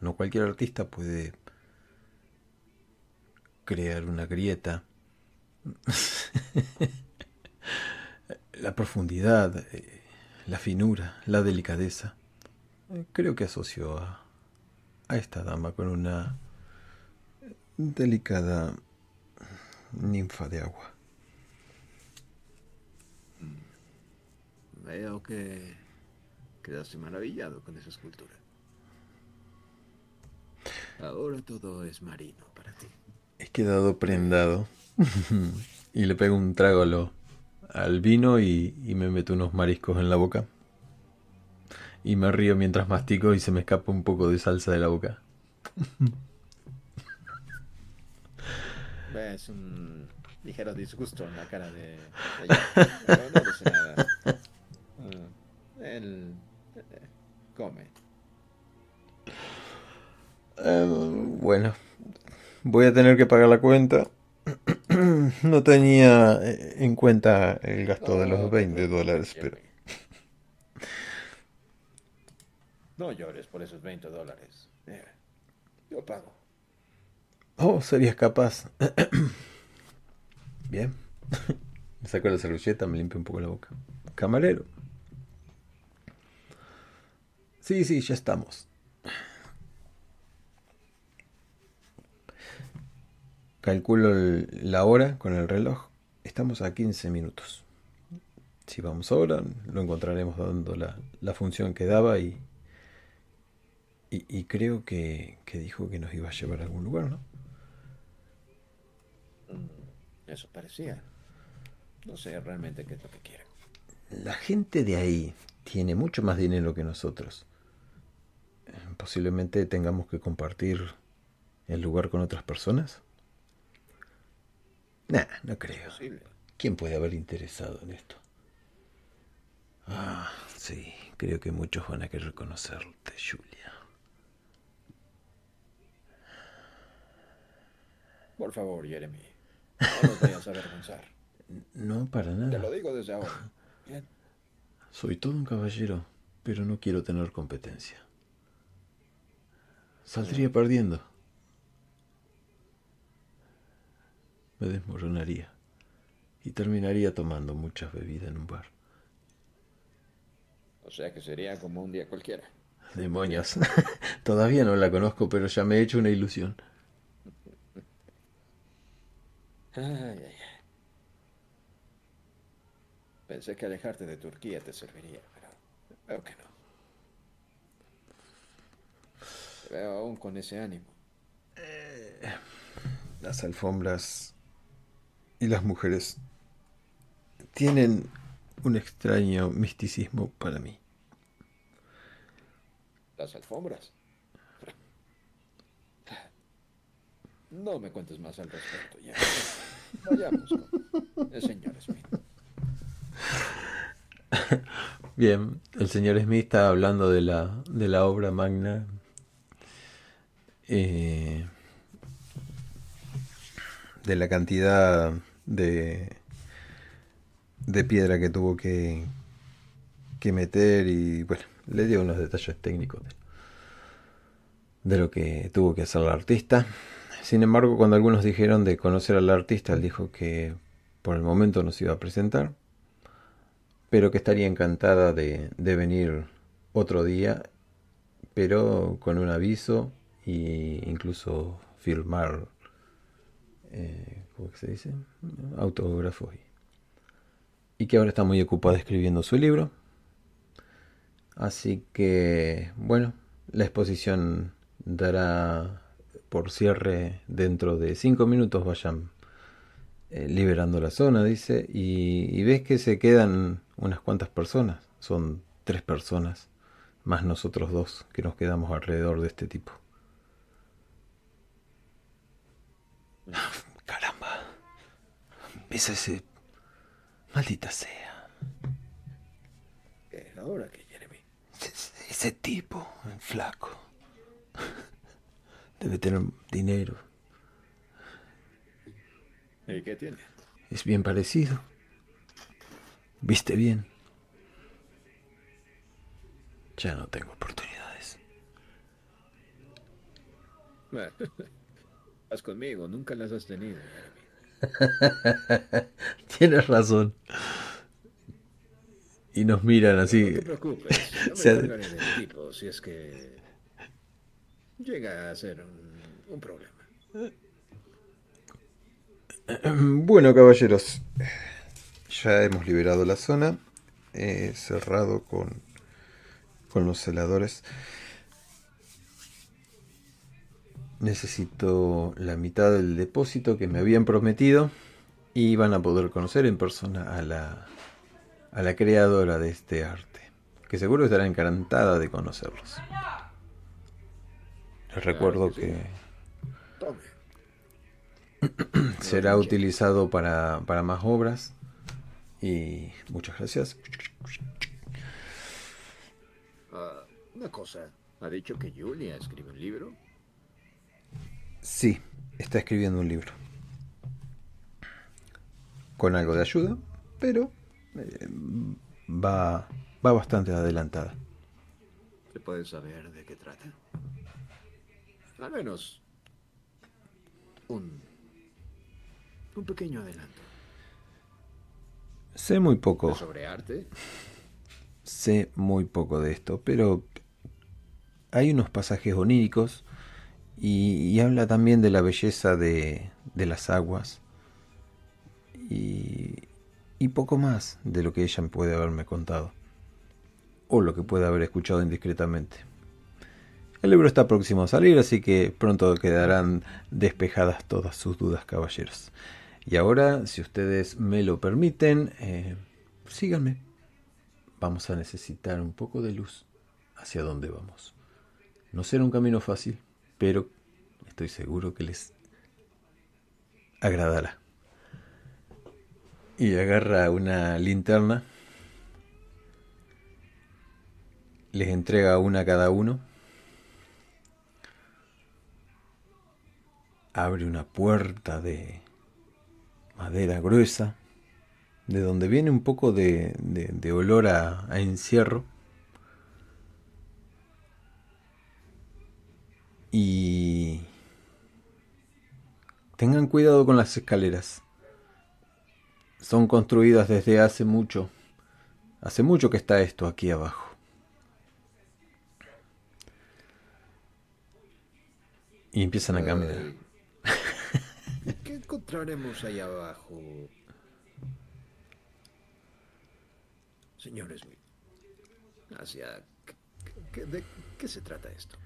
No cualquier artista puede crear una grieta. la profundidad, eh, la finura, la delicadeza. Creo que asoció a, a esta dama con una delicada ninfa de agua. Veo que quedaste maravillado con esa escultura. Ahora todo es marino para ti. He quedado prendado. y le pego un trago al vino y, me meto unos mariscos en la boca. Y me río mientras mastico y se me escapa un poco de salsa de la boca. Ves un ligero disgusto en la cara de, Pero no dice nada. Ah, él eh, come. Em, bueno, voy a tener que pagar la cuenta. no tenía eh, en cuenta el gasto de los 20 dólares, pero... No llores por esos 20 dólares. yo pago. Oh, serías capaz. Bien. Me saco la servilleta, me limpio un poco la boca. Camarero. Sí, sí, ya estamos. Calculo la hora con el reloj estamos a 15 minutos. Si vamos ahora, lo encontraremos dando la, la función que daba y, y, creo que, que, dijo que nos iba a llevar a algún lugar, ¿no? Mm, eso parecía. No sé realmente qué es lo que quiere. La gente de ahí tiene mucho más dinero que nosotros. Posiblemente tengamos que compartir el lugar con otras personas. Nah, no creo. ¿Quién puede haber interesado en esto? Ah, sí, creo que muchos van a querer conocerte, Julia. Por favor, Jeremy. No nos vayas a avergonzar. No, para nada. Te lo digo desde ahora. Soy todo un caballero, pero no quiero tener competencia. Saldría perdiendo. Me desmoronaría y terminaría tomando muchas bebidas en un bar. O sea que sería como un día cualquiera. Demonios. Todavía no la conozco, pero ya me he hecho una ilusión. Ay, ay, ay. Pensé que alejarte de Turquía te serviría, pero veo que no. Te veo aún con ese ánimo. Eh, las alfombras y las mujeres tienen un extraño misticismo para mí. ¿Las alfombras? No me cuentes más al respecto ya. Vayamos con el señor Smith. Bien, el señor Smith está hablando de la, de la obra magna. Eh, de la cantidad de, de piedra que tuvo que, que meter y bueno, le dio unos detalles técnicos de, lo que tuvo que hacer el artista. Sin embargo, cuando algunos dijeron de conocer al artista, él dijo que por el momento no se iba a presentar, pero que estaría encantada de, de venir otro día, pero con un aviso e incluso firmar eh, ¿cómo se dice? Y que ahora está muy ocupada escribiendo su libro. Así que, bueno, la exposición dará por cierre dentro de cinco minutos. Vayan eh, liberando la zona, dice. Y, y ves que se quedan unas cuantas personas. Son tres personas, más nosotros dos que nos quedamos alrededor de este tipo. Caramba. ¿Ves ese? Maldita sea. ¿Qué ahora que Jeremy? Ese, ese tipo, flaco. Debe tener dinero. ¿Y qué tiene? Es bien parecido. Viste bien. Ya no tengo oportunidades. Vas conmigo, nunca las has tenido. Tienes razón. Y nos miran así. No te preocupes, no me del tipo si es que llega a ser un, problema. Bueno, caballeros, ya hemos liberado la zona, he cerrado con, con los celadores. Necesito la mitad del depósito que me habían prometido y van a poder conocer en persona a la, a la creadora de este arte, que seguro estará encantada de conocerlos. Les recuerdo que será utilizado para, para más obras y muchas gracias. Uh, una cosa, ¿ha dicho que Julia escribe un libro? Sí, está escribiendo un libro. Con algo de ayuda, pero eh, va, va bastante adelantada. ¿Se puede saber de qué trata? Al menos un, un pequeño adelanto. Sé muy poco. ¿Sobre arte? Sé muy poco de esto, pero hay unos pasajes oníricos y, y, habla también de la belleza de, de las aguas y y poco más de lo que ella puede haberme contado, o lo que puede haber escuchado indiscretamente. El libro está próximo a salir, así que pronto quedarán despejadas todas sus dudas, caballeros. Y ahora, si ustedes me lo permiten, eh, síganme. Vamos a necesitar un poco de luz hacia dónde vamos. No será un camino fácil, pero estoy seguro que les agradará. Y agarra una linterna, les entrega una a cada uno abre una puerta de madera gruesa, de donde viene un poco de, olor a, encierro. Y tengan cuidado con las escaleras. Son construidas desde hace mucho. Hace mucho que está esto aquí abajo. Y empiezan a caminar. ¿Qué encontraremos ahí abajo? Señores, hacia ¿de qué se trata esto?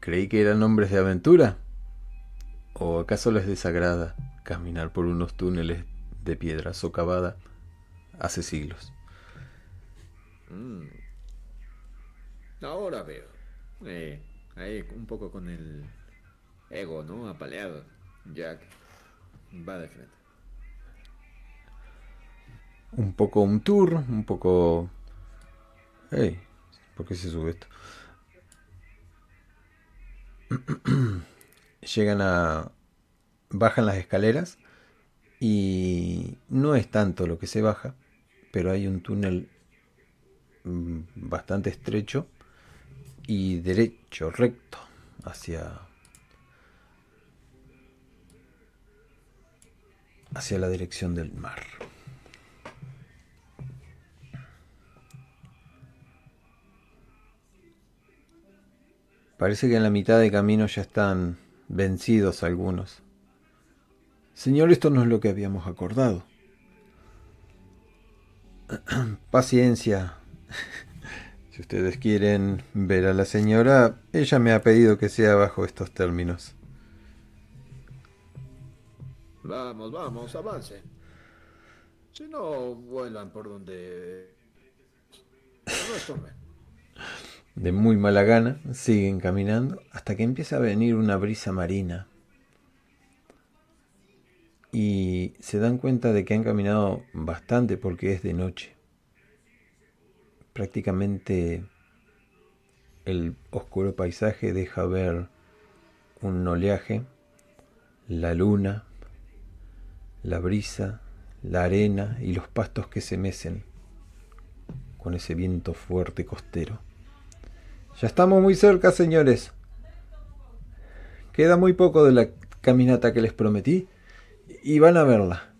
Creí que eran hombres de aventura. ¿O acaso les desagrada caminar por unos túneles de piedra socavada hace siglos? Mm. Ahora veo. Eh, ahí un poco con el ego, ¿no? Apaleado. Jack va de frente. Un poco un tour, un poco... Hey, ¿por qué se sube esto? Llegan a... Bajan las escaleras y no es tanto lo que se baja, pero hay un túnel mm, bastante estrecho y derecho, recto, hacia hacia la dirección del mar. Parece que en la mitad de camino ya están vencidos algunos. Señor, esto no es lo que habíamos acordado. Paciencia. Si ustedes quieren ver a la señora, ella me ha pedido que sea bajo estos términos. Vamos, vamos, avancen. Si no, vuelan por donde... No. De muy mala gana, siguen caminando hasta que empieza a venir una brisa marina. Y se dan cuenta de que han caminado bastante porque es de noche. Prácticamente el oscuro paisaje deja ver un oleaje, la luna, la brisa, la arena y los pastos que se mecen con ese viento fuerte costero. Ya estamos muy cerca, señores. Queda muy poco de la caminata que les prometí y van a verla.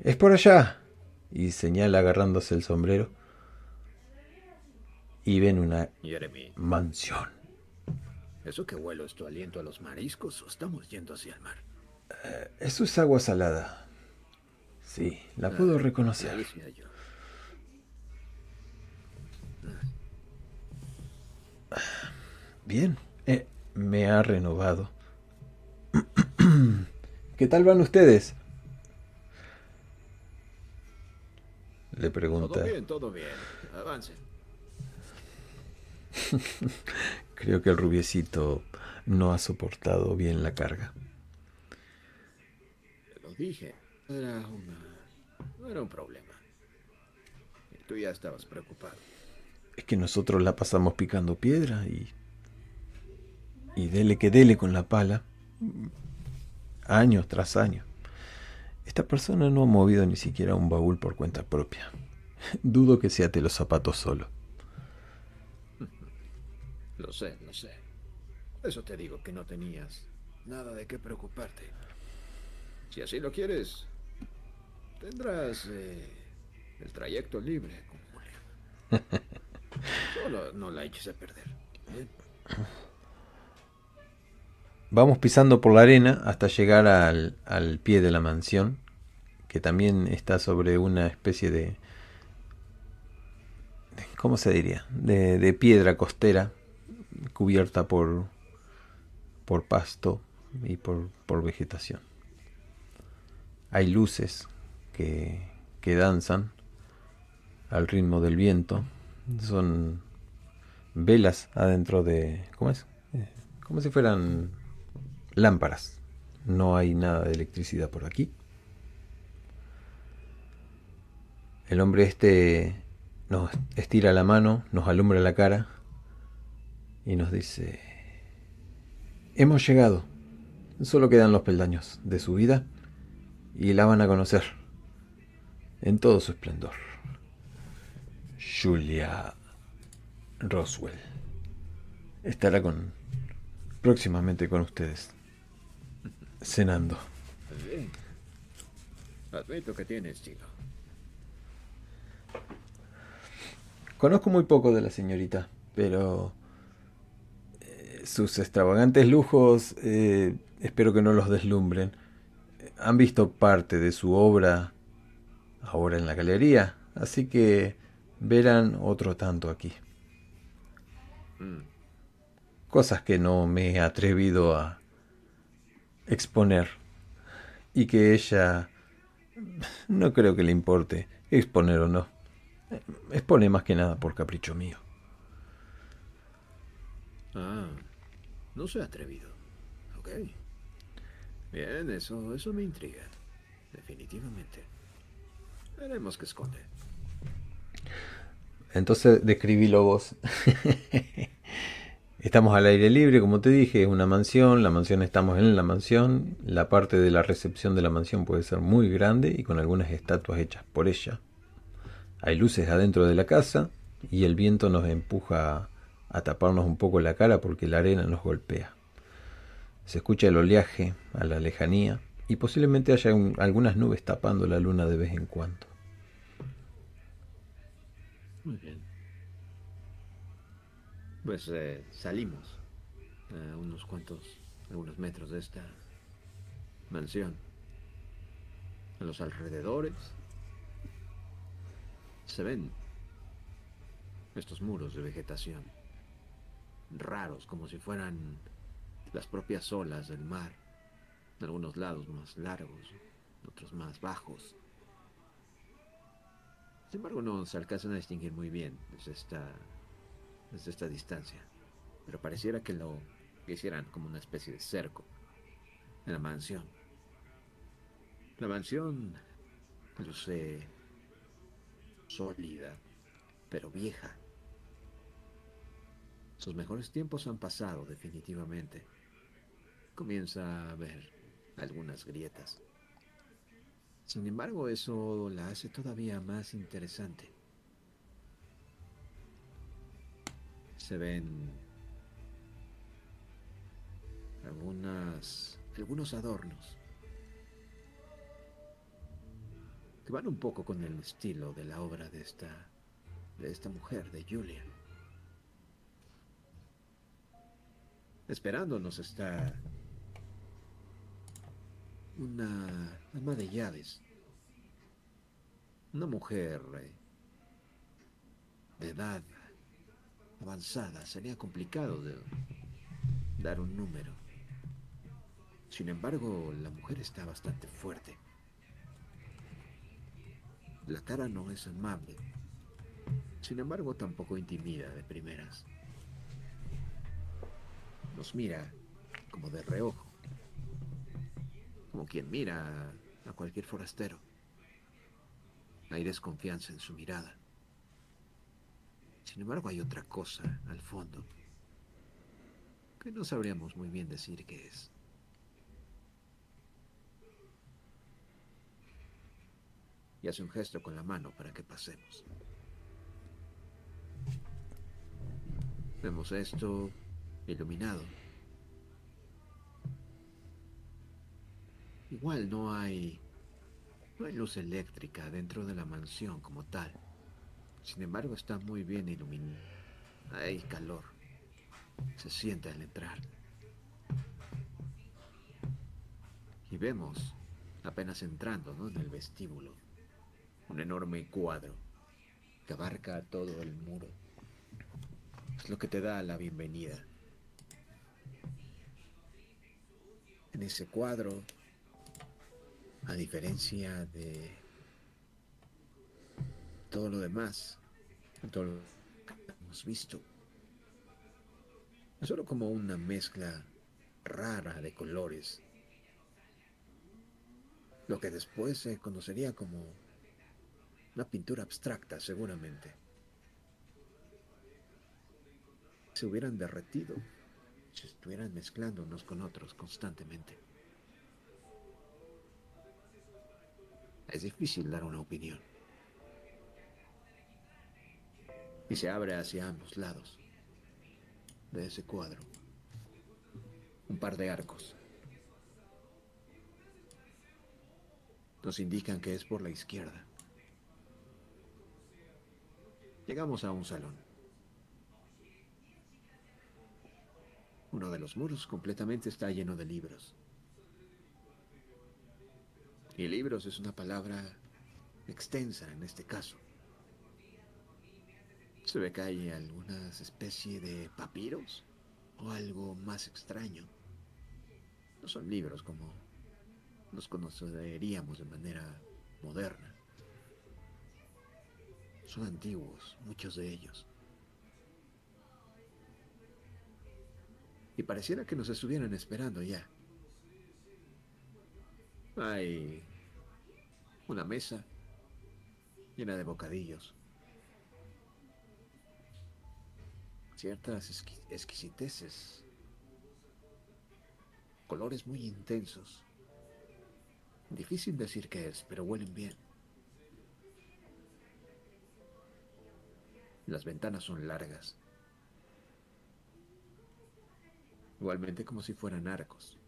Es por allá. Y señala agarrándose el sombrero. Y ven una mansión. ¿Eso que huelo es tu aliento a los mariscos o estamos yendo hacia el mar? Eh, eso es agua salada. Sí, la ah, puedo reconocer. Bien, eh, me ha renovado. ¿Qué tal van ustedes? Le pregunta. Todo bien, todo bien. Avancen. Creo que el rubiecito no ha soportado bien la carga dije, era una, no era un problema. Y tú ya estabas preocupado. Es que nosotros la pasamos picando piedra y... Y dele que dele con la pala. Años tras años. Esta persona no ha movido ni siquiera un baúl por cuenta propia. Dudo que se ate los zapatos solo. Lo sé, lo sé. Eso te digo que no tenías nada de qué preocuparte. Si así lo quieres, tendrás eh, el trayecto libre Solo no la eches a perder. Vamos pisando por la arena hasta llegar al, al pie de la mansión, que también está sobre una especie de... ¿Cómo se diría? De, de piedra costera cubierta por, por pasto y por, por vegetación. Hay luces que, que danzan al ritmo del viento. Son velas adentro de... ¿Cómo es? Eh, como si fueran lámparas. No hay nada de electricidad por aquí. El hombre este nos estira la mano, nos alumbra la cara y nos dice, hemos llegado, solo quedan los peldaños de su vida y la van a conocer en todo su esplendor. Julia Roswell estará con próximamente con ustedes cenando. Bien. Admito que tienes, chico. Conozco muy poco de la señorita, pero sus extravagantes lujos eh, espero que no los deslumbren. Han visto parte de su obra ahora en la galería, así que verán otro tanto aquí. Mm. Cosas que no me he atrevido a exponer y que ella no creo que le importe exponer o no. Expone más que nada por capricho mío. Ah. No soy atrevido. Ok. Bien, eso, eso me intriga. Definitivamente. Veremos qué esconde. Entonces describílo vos. Estamos al aire libre, como te dije, es una mansión, la mansión estamos en la mansión, la parte de la recepción de la mansión puede ser muy grande y con algunas estatuas hechas por ella. Hay luces adentro de la casa y el viento nos empuja a taparnos un poco la cara porque la arena nos golpea. Se escucha el oleaje a la lejanía y posiblemente haya algunas nubes tapando la luna de vez en cuando. Muy bien. Pues eh, salimos a unos cuantos, algunos metros de esta mansión. En los alrededores se ven estos muros de vegetación raros, como si fueran las propias olas del mar, en algunos lados más largos, otros más bajos. Sin embargo, no se alcanzan a distinguir muy bien desde esta, desde esta distancia, pero pareciera que lo hicieran como una especie de cerco en la mansión. La mansión luce sólida, pero vieja. Sus mejores tiempos han pasado definitivamente. Comienza a ver algunas grietas. Sin embargo, eso la hace todavía más interesante. Se ven algunas algunos adornos que van un poco con el estilo de la obra de esta de esta mujer de Julia. Esperándonos está una ama de llaves. Una mujer eh, de edad avanzada. Sería complicado de dar un número. Sin embargo, la mujer está bastante fuerte. La cara no es amable. Sin embargo, tampoco intimida de primeras nos mira como de reojo, como quien mira a cualquier forastero. Hay desconfianza en su mirada. Sin embargo, hay otra cosa al fondo que no sabríamos muy bien decir qué es. Y hace un gesto con la mano para que pasemos. Vemos esto, iluminado. Igual no hay no hay luz eléctrica dentro de la mansión como tal. Sin embargo, está muy bien iluminado. Hay calor. Se siente al entrar. Y vemos apenas entrando ¿no? en el vestíbulo. Un enorme cuadro que abarca todo el muro. Es lo que te da la bienvenida. En ese cuadro, a diferencia de todo lo demás, todo lo que hemos visto, solo como una mezcla rara de colores lo que después se conocería como una pintura abstracta, seguramente. Se hubieran derretido, se estuvieran mezclando unos con otros constantemente. Es difícil dar una opinión. Y se abre hacia ambos lados de ese cuadro un par de arcos. Nos indican que es por la izquierda. Llegamos a un salón. Uno de los muros completamente está lleno de libros. Y libros es una palabra extensa en este caso. Se ve que hay alguna especie de papiros o algo más extraño. No son libros como nos conoceríamos de manera moderna. Son antiguos, muchos de ellos. Y pareciera que nos estuvieran esperando ya. Hay una mesa llena de bocadillos. Ciertas exquisiteces. Colores muy intensos. Difícil decir qué es, pero huelen bien. Las ventanas son largas. Igualmente como si fueran arcos,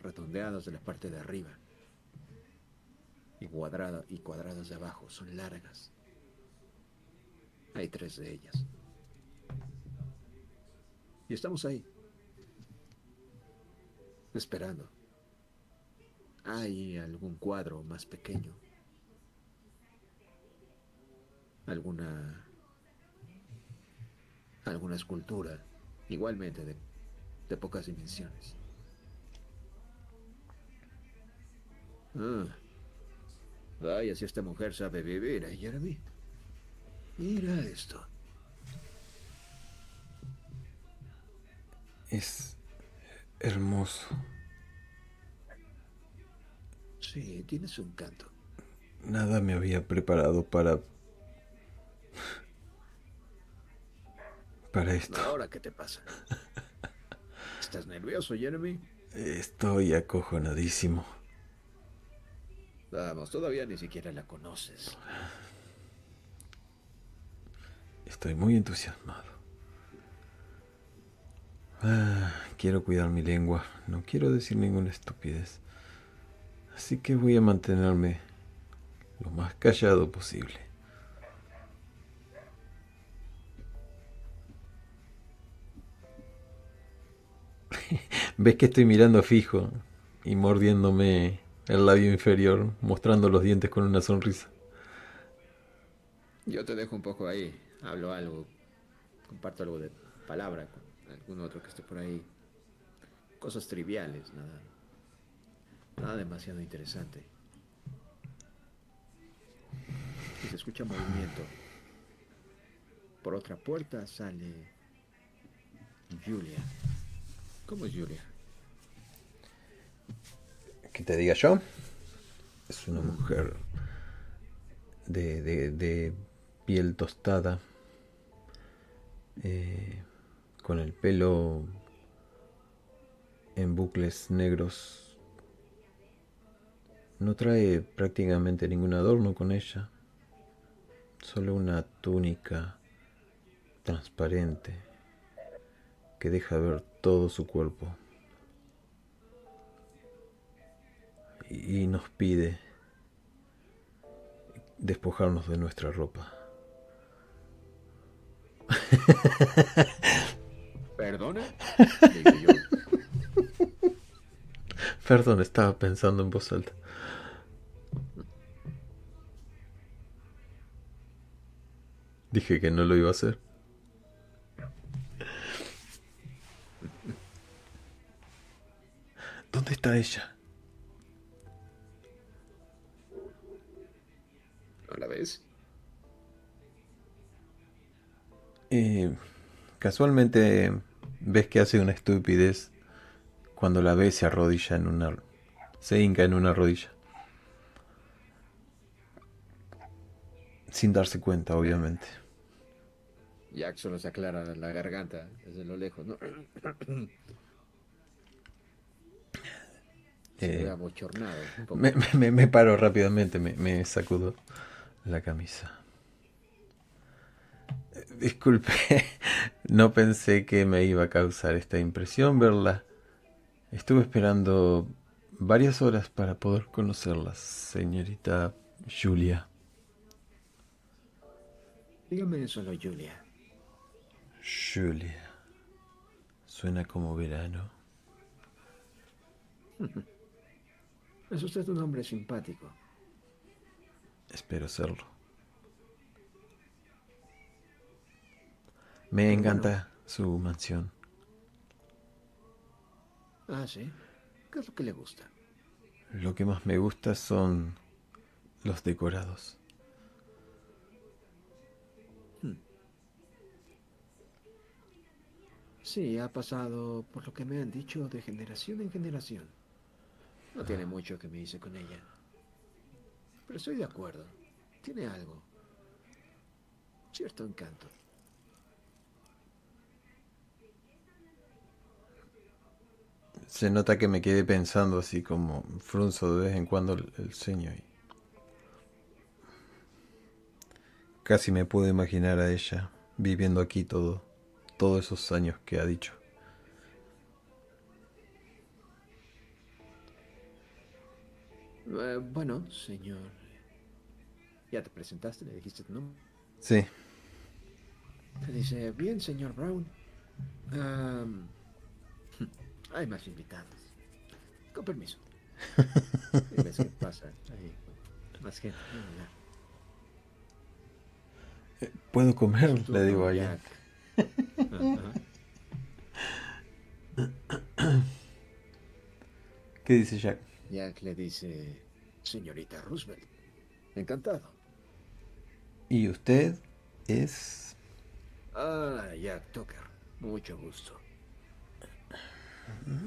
redondeados de la parte de arriba. Y, cuadrada, y cuadradas de abajo, son largas. Hay tres de ellas. Y estamos ahí, esperando. ¿Hay algún cuadro más pequeño? ¿Alguna... alguna escultura igualmente de, de pocas dimensiones? Ah, vaya si esta mujer sabe vivir, ¿eh, Jeremy? Mira esto. Es hermoso. Sí, tienes un canto. Nada me había preparado para... para esto. Ahora, ¿qué te pasa? ¿Estás nervioso, Jeremy? Estoy acojonadísimo. Vamos, todavía ni siquiera la conoces. Estoy muy entusiasmado. Ah, quiero cuidar mi lengua. No quiero decir ninguna estupidez. Así que voy a mantenerme lo más callado posible. ¿Ves que estoy mirando fijo y mordiéndome el labio inferior, mostrando los dientes con una sonrisa? Yo te dejo un poco ahí, hablo algo, comparto algo de palabra con algún otro que esté por ahí. Cosas triviales, nada, Nada demasiado interesante. Y se escucha movimiento. Por otra puerta sale Julia. ¿Cómo es Julia? ¿Qué te diga yo? Es una mujer de, de, piel tostada, eh, con el pelo en bucles negros. No trae prácticamente ningún adorno con ella, solo una túnica transparente que deja ver todo su cuerpo y nos pide despojarnos de nuestra ropa. ¿Perdona? Perdón, estaba pensando en voz alta. Dije que no lo iba a hacer. ¿Dónde está ella? ¿No la ves? Eh, casualmente ves que hace una estupidez cuando la ves se arrodilla en una... se hinca en una rodilla. Sin darse cuenta, obviamente. Jack solo se aclara la garganta desde lo lejos, Eh, me- me paro rápidamente, me, me sacudo la camisa. Disculpe, no pensé que me iba a causar esta impresión verla. Estuve esperando varias horas para poder conocerla, señorita Julia. Dígame solo, Julia. Julia. Suena como verano. Es usted un hombre simpático. Espero serlo. Me encanta su mansión. Ah, sí. ¿Qué es lo que le gusta? Lo que más me gusta son los decorados. Sí, ha pasado, por lo que me han dicho, de generación en generación. No tiene mucho que me hice con ella. Pero estoy de acuerdo. Tiene algo. Cierto encanto. Se nota que me quedé pensando así como frunzo de vez en cuando el, el ceño y casi me puedo imaginar a ella viviendo aquí todo, todos esos años que ha dicho. Eh, bueno, señor. ¿Ya te presentaste? ¿Le dijiste tu nombre? Sí, Le dice, bien, señor Brown. Am, hay más invitados. Con permiso. Y ves qué pasa. Hay más gente. Mira, puedo comer, le digo a. Jack. ¿Qué dice Jack? Jack le dice, señorita Roosevelt. Encantado. ¿Y usted es? Ah, Jack Tucker. Mucho gusto.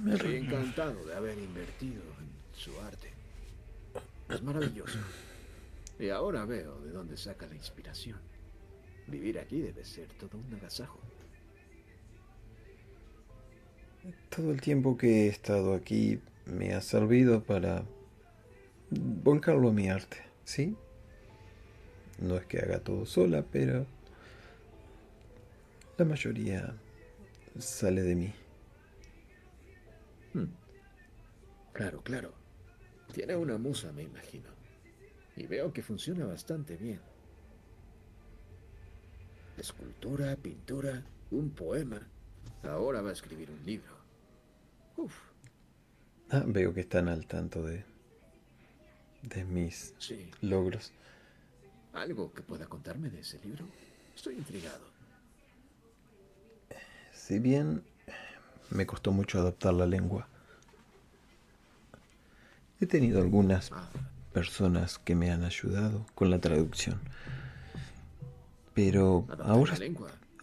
Estoy encantado de haber invertido en su arte. Es maravilloso. Y ahora veo de dónde saca la inspiración. Vivir aquí debe ser todo un agasajo. Todo el tiempo que he estado aquí me ha servido para volcarlo a mi arte, ¿sí? No es que haga todo sola, pero la mayoría sale de mí. Hmm. Claro, claro. Tiene una musa, me imagino. Y veo que funciona bastante bien. Escultura, pintura, un poema. Ahora va a escribir un libro. Uf, Ah, veo que están al tanto de, de mis sí. logros. ¿Algo que pueda contarme de ese libro? Estoy intrigado. Si bien me costó mucho adaptar la lengua, he tenido algunas Ah, personas que me han ayudado con la traducción. Pero ahora,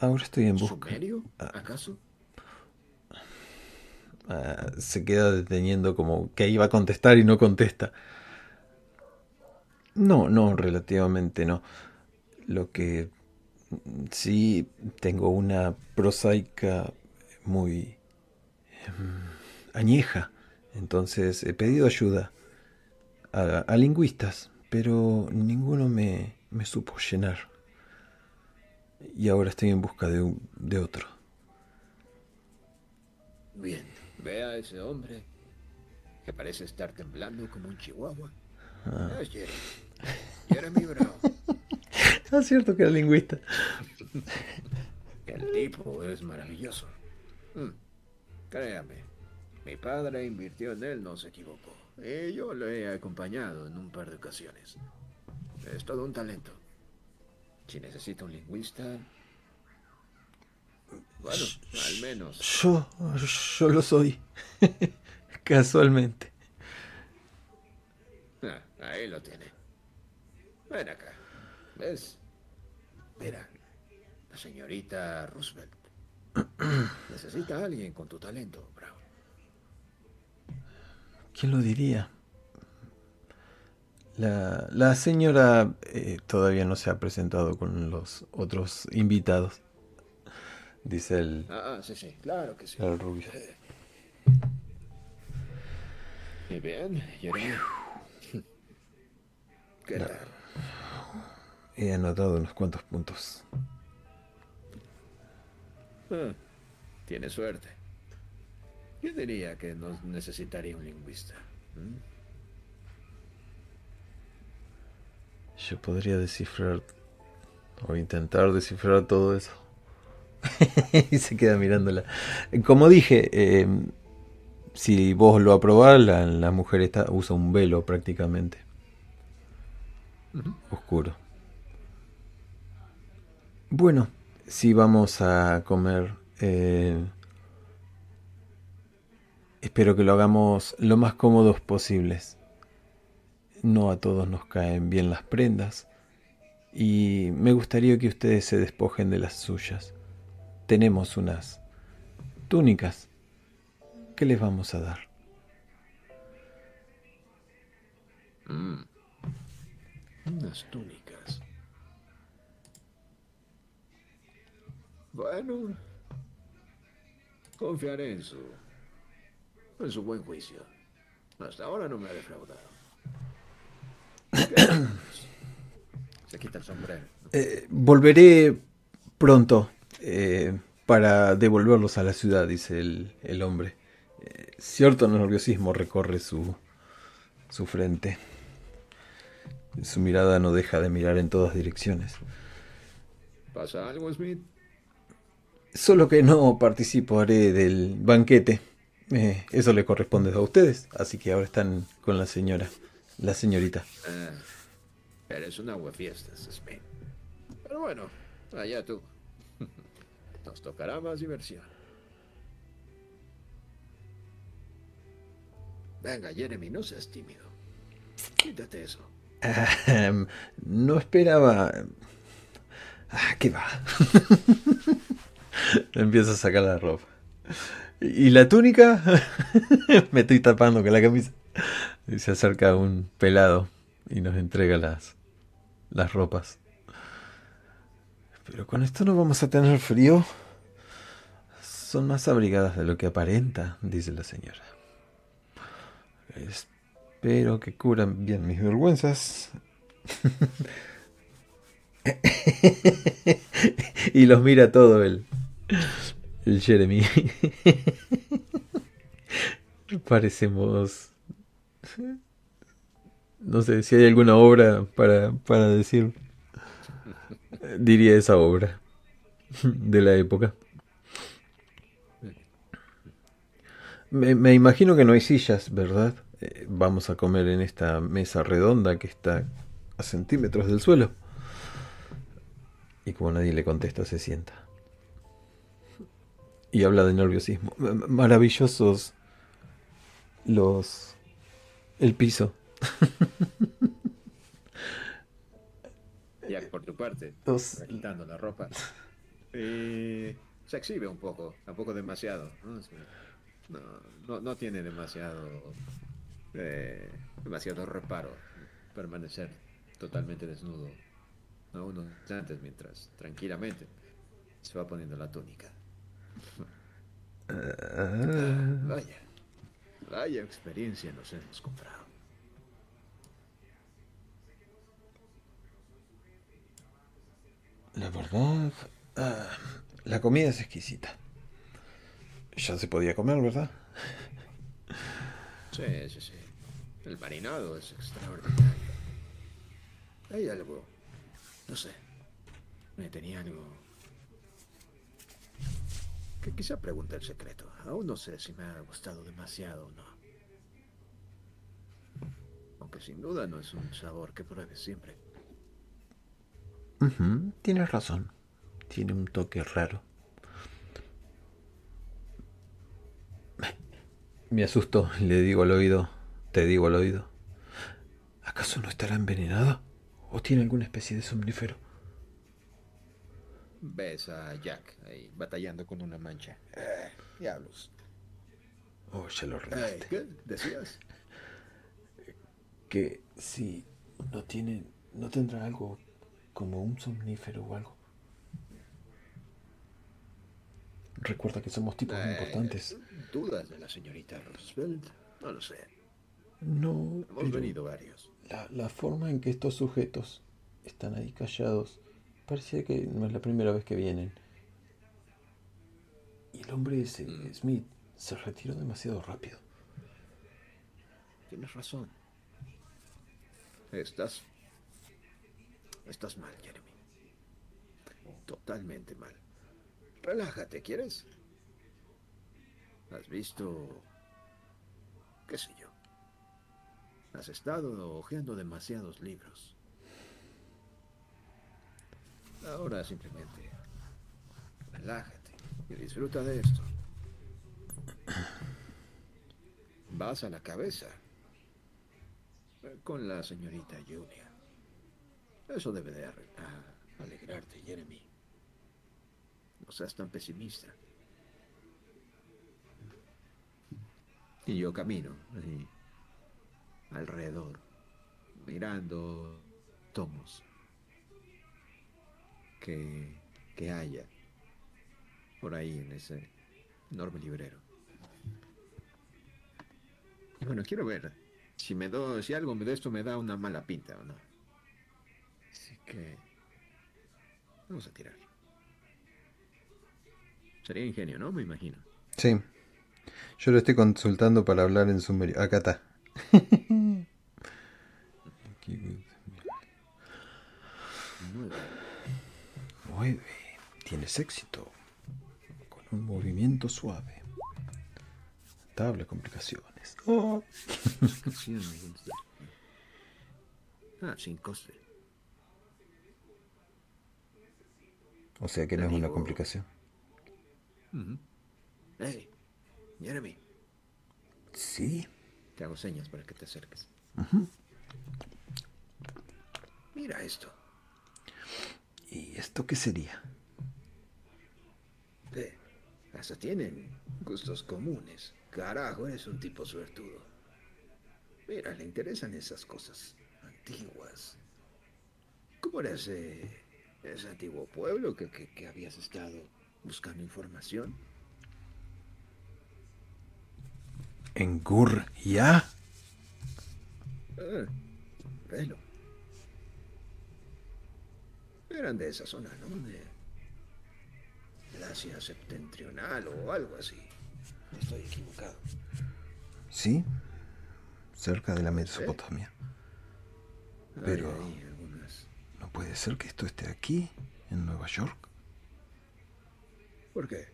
ahora estoy en busca. ¿Sumerio? ¿Acaso? Ah, se queda deteniendo como que iba a contestar y no contesta. No, no, relativamente no. Lo que mm, sí tengo una prosaica muy em, añeja. Entonces he pedido ayuda a, a lingüistas, pero ninguno me, me supo llenar. Y ahora estoy en busca de, un- de otro. Bien, ve a ese hombre que parece estar temblando como un chihuahua. Es Jeremy. Jeremy Brown. Ah, cierto que era lingüista. El tipo es maravilloso. Mm, Créame, mi padre invirtió en él, no se equivocó. Y yo lo he acompañado en un par de ocasiones. Es todo un talento. Si necesita un lingüista, bueno, al menos. Yo, yo lo soy. Casualmente. Ah, ahí lo tiene. Ven acá. ¿Ves? Mira, la señorita Roosevelt. Necesita a alguien con tu talento, Brown. ¿Quién lo diría? La, la señora eh, todavía no se ha presentado con los otros invitados. Dice el, Ah, sí, sí, claro que sí. el rubio. Y bien, Jeremy. ¿Qué tal? He anotado unos cuantos puntos. Ah, tiene suerte. Yo diría que no necesitaría un lingüista. ¿Mm? Yo podría descifrar o intentar descifrar todo eso. y se queda mirándola. Como dije, eh, si vos lo aprobás, la, la mujer esta usa un velo prácticamente. Oscuro. Bueno, si vamos a comer, eh, espero que lo hagamos lo más cómodos posibles. No a todos nos caen bien las prendas y me gustaría que ustedes se despojen de las suyas. Tenemos unas túnicas. ¿Qué les vamos a dar? Mm. Unas túnicas. Bueno, confiaré en su, en su buen juicio. Hasta ahora no me ha defraudado. Se quita el sombrero. Eh, volveré pronto eh, para devolverlos a la ciudad, dice el, el hombre. Eh, cierto nerviosismo recorre su, su frente. Su mirada no deja de mirar en todas direcciones. ¿Pasa algo, Smith? Solo que no participaré del banquete. Eh, eso le corresponde a ustedes, así que ahora están con la señora, la señorita. Ah, eres un aguafiestas, Smith. Pero bueno, allá tú. Nos tocará más diversión. Venga, Jeremy, no seas tímido. Quítate eso. No esperaba. Ah, ¿Qué va? Empieza a sacar la ropa. ¿Y la túnica? Me estoy tapando con la camisa. Y se acerca un pelado y nos entrega las, las ropas. Pero con esto no vamos a tener frío. Son más abrigadas de lo que aparenta, dice la señora. Espero que curan bien mis vergüenzas. y los mira todo el, el Jeremy. Parecemos... No sé si hay alguna obra para, para decir. Diría esa obra de la época. Me, me imagino que no hay sillas, ¿verdad? Eh, vamos a comer en esta mesa redonda que está a centímetros del suelo. Y como nadie le contesta, se sienta. Y habla de nerviosismo. M- Maravillosos los... el piso. Jack, por tu parte, Los- quitando la ropa. Eh, se exhibe un poco, tampoco demasiado. No, no, no tiene demasiado, eh, demasiado reparo permanecer totalmente desnudo a unos instantes mientras tranquilamente se va poniendo la túnica. Ah, Vaya, vaya experiencia nos hemos comprado. la verdad... ah, la comida es exquisita. Ya se podía comer, ¿verdad? Sí, sí, sí. El marinado es extraordinario. Hay algo. No sé. Me tenía algo. Que quizá pregunte el secreto. Aún no sé si me ha gustado demasiado o no. Aunque sin duda no es un sabor que pruebes siempre. Tienes razón. Tiene un toque raro. Me asusto, le digo al oído, te digo al oído. ¿Acaso no estará envenenado? ¿O tiene alguna especie de somnífero? Ves a Jack ahí batallando con una mancha. Eh, diablos. Oh, ya lo arreglaste. ¿Qué decías? Que si no tiene, no tendrá algo como un somnífero o algo. Recuerda que somos tipos muy importantes. ¿Dudas de la señorita Roosevelt? No lo sé. No. Hemos venido varios. La, la, forma en que estos sujetos están ahí callados, parecía que no es la primera vez que vienen. Y el hombre ese, mm. Smith, se retiró demasiado rápido. Tienes razón. Estás. Estás mal, Jeremy. Totalmente mal. Relájate, ¿quieres? ¿Has visto... qué sé yo? Has estado hojeando demasiados libros. Ahora simplemente relájate y disfruta de esto. Vas a la cabeza con la señorita Julia. Eso debe de alegrarte, Jeremy. No seas tan pesimista. Y yo camino ahí, alrededor, mirando tomos que, que haya por ahí en ese enorme librero. Y bueno, quiero ver si me do, si algo de esto me da una mala pinta o no. Así que vamos a tirar. Sería ingenio, ¿no? Me imagino. Sí. Yo lo estoy consultando para hablar en sumerio. Acá está. Nueve. Tienes éxito. Con un movimiento suave. Tabla complicaciones. Oh. ah, sin coste. O sea que no es una complicación. Hey, Jeremy. Sí. Te hago señas para que te acerques. Mira esto. ¿Y esto qué sería? Eh, hasta tienen gustos comunes. Carajo, eres un tipo suertudo. Mira, le interesan esas cosas antiguas. ¿Cómo era ese, ese antiguo pueblo que, que habías estado? buscando información. ¿En Gur ya? Ah, velo. Eran de esa zona, ¿no? De, Asia septentrional o algo así. Estoy equivocado. Sí, cerca de la Mesopotamia. Pero no puede ser que esto esté aquí, en Nueva York. ¿Por qué?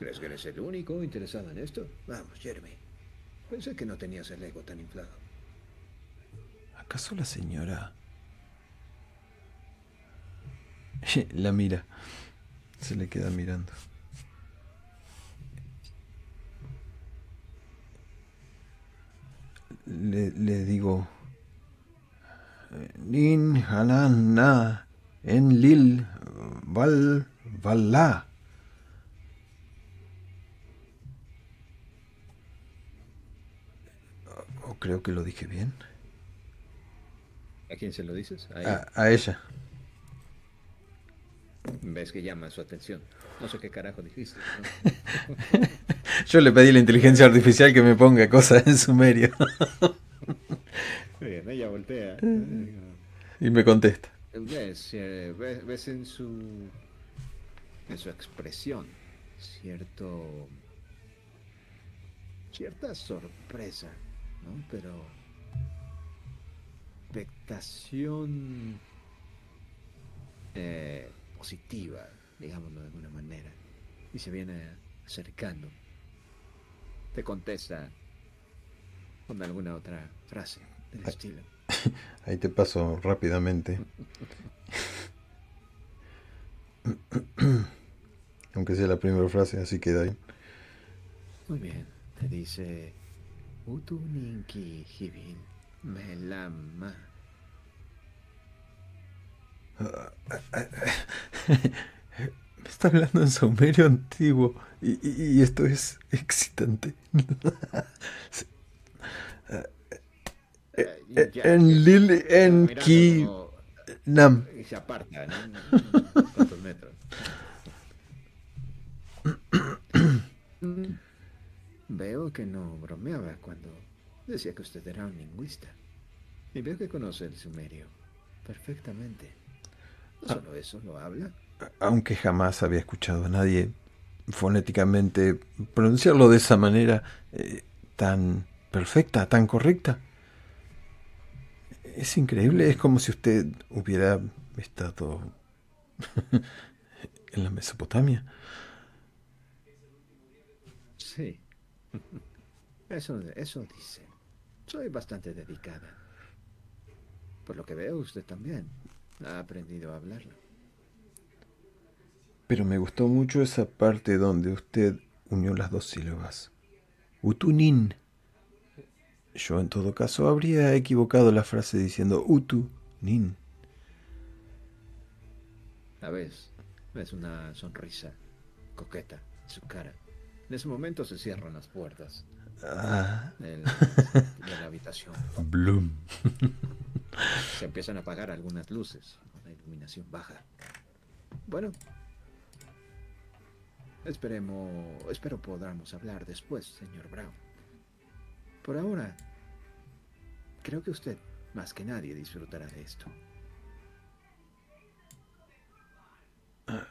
¿Crees que eres el único interesado en esto? Vamos, Jeremy. Pensé que no tenías el ego tan inflado. ¿Acaso la señora... la mira. Se le queda mirando. Le, digo... Nin En Lil Val Valá. Creo que lo dije bien. ¿A quién se lo dices? ¿A, ella? Ves que llama su atención. No sé qué carajo dijiste. Yo le pedí a la inteligencia artificial que me ponga cosas en sumerio. Bien, ella voltea. Y me contesta. Ves, eh, ves, ves en su en su expresión cierto cierta sorpresa ¿no? Pero expectación eh, positiva, digámoslo de alguna manera, y se viene acercando. Te contesta con alguna otra frase del ahí, estilo. Ahí te paso rápidamente. Aunque sea la primera frase, así queda ahí. Muy bien, te dice... Utu Ninki Hibin Melama. Me está hablando en sumerio antiguo y, y, esto es excitante. En Lili, en Ki, Nam. Se aparta, ¿no? metros? Veo que no bromeaba cuando decía que usted era un lingüista. Y veo que conoce el sumerio perfectamente. No ah. solo eso, lo habla. Aunque jamás había escuchado a nadie fonéticamente pronunciarlo de esa manera eh, tan perfecta, tan correcta. Es increíble, es como si usted hubiera estado en la Mesopotamia. Sí, eso, eso dice. Soy bastante dedicada. Por lo que veo, usted también ha aprendido a hablarlo. Pero me gustó mucho esa parte donde usted unió las dos sílabas. Utunin. Yo en todo caso habría equivocado la frase diciendo Utu-nin. A ves, es una sonrisa coqueta en su cara. En ese momento se cierran las puertas ah. de la habitación. Bloom. Se empiezan a apagar algunas luces. La iluminación baja. Bueno, esperemos, espero podamos hablar después, señor Brown. Por ahora, creo que usted, más que nadie, disfrutará de esto. Ah,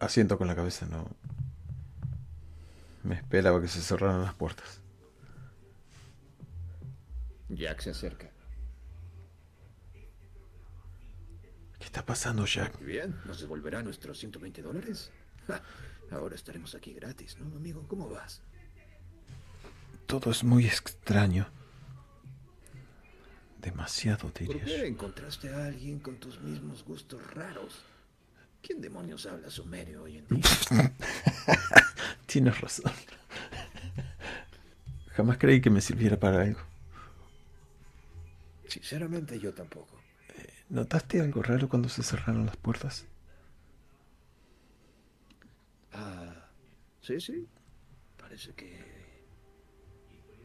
asiento con la cabeza, no. Me esperaba que se cerraran las puertas. Jack se acerca. ¿Qué está pasando, Jack? bien, ¿nos devolverá nuestros 120 dólares? ahora estaremos aquí gratis, ¿no, amigo? ¿Cómo vas? Todo es muy extraño. Demasiado, dirías. ¿Por qué encontraste a alguien con tus mismos gustos raros? ¿Quién demonios habla sumerio hoy en día? Tienes razón. Jamás creí que me sirviera para algo. Sinceramente yo tampoco. Eh, ¿Notaste algo raro cuando se cerraron las puertas? Ah, sí, sí. Parece que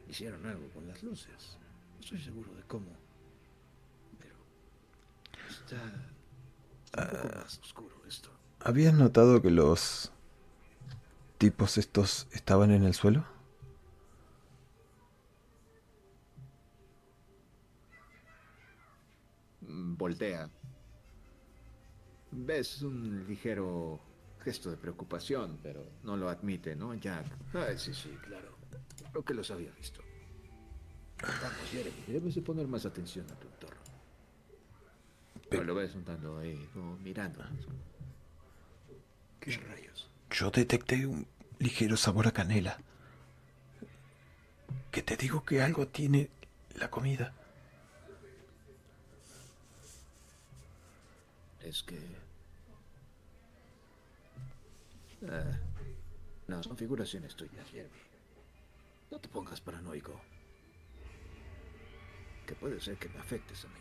hicieron algo con las luces. No estoy seguro de cómo. Pero está un poco ah, más oscuro esto. ¿Habías notado que los tipos estos estaban en el suelo? Voltea. Ves un ligero gesto de preocupación, pero no lo admite, ¿no, Jack? sí, sí, claro. Creo que los había visto. Vamos, Jeremy, debes de poner más atención a tu entorno. Pero lo ves un tanto ahí, como mirando. ¿Qué rayos? Yo detecté un ligero sabor a canela. Que te digo que algo tiene la comida. Es que... Ah, no, son figuraciones tuyas, Jeremy. No te pongas paranoico. Que puede ser que me afectes a mí.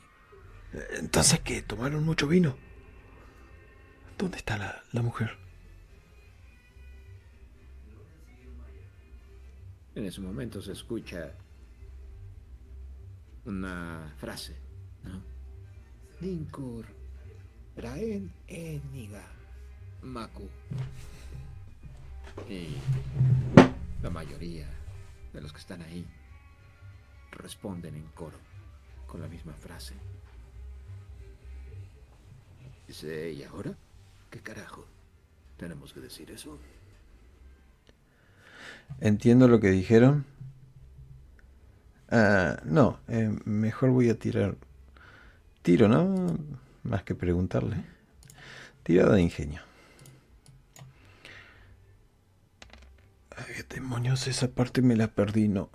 Entonces, ¿qué? ¿Tomaron mucho vino? ¿Dónde está la, la mujer? En ese momento se escucha una frase, ¿no? Ninkur, Raen Eniga, Maku. Y la mayoría de los que están ahí responden en coro con la misma frase. Dice, ¿y ahora? ¿Qué carajo? ¿Tenemos que decir eso? Entiendo lo que dijeron. Ah, no, eh, mejor voy a tirar. Tiro, ¿no? Más que preguntarle. Tirada de ingenio. Ay, demonios, esa parte me la perdí, no.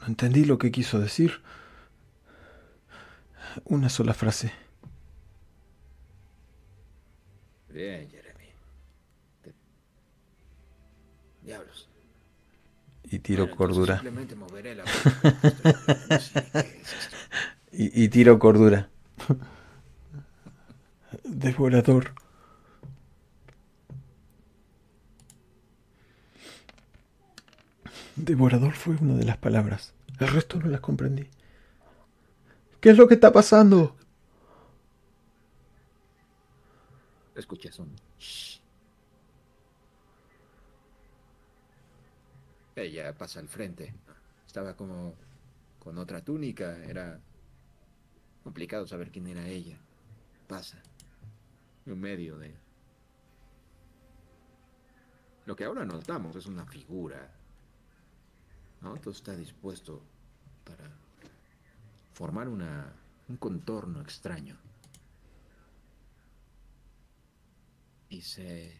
No entendí lo que quiso decir. Una sola frase. Bien, Y tiro Bueno, cordura. Simplemente moveré la Y, y tiro cordura. Devorador. Devorador fue una de las palabras. El resto no las comprendí. ¿Qué es lo que está pasando? Escuchas un... shh. Ella pasa al frente. Estaba como con otra túnica. Era complicado saber quién era ella. Pasa. En medio de... Lo que ahora notamos es una figura. ¿No? Todo está dispuesto para formar una, un contorno extraño. Y se...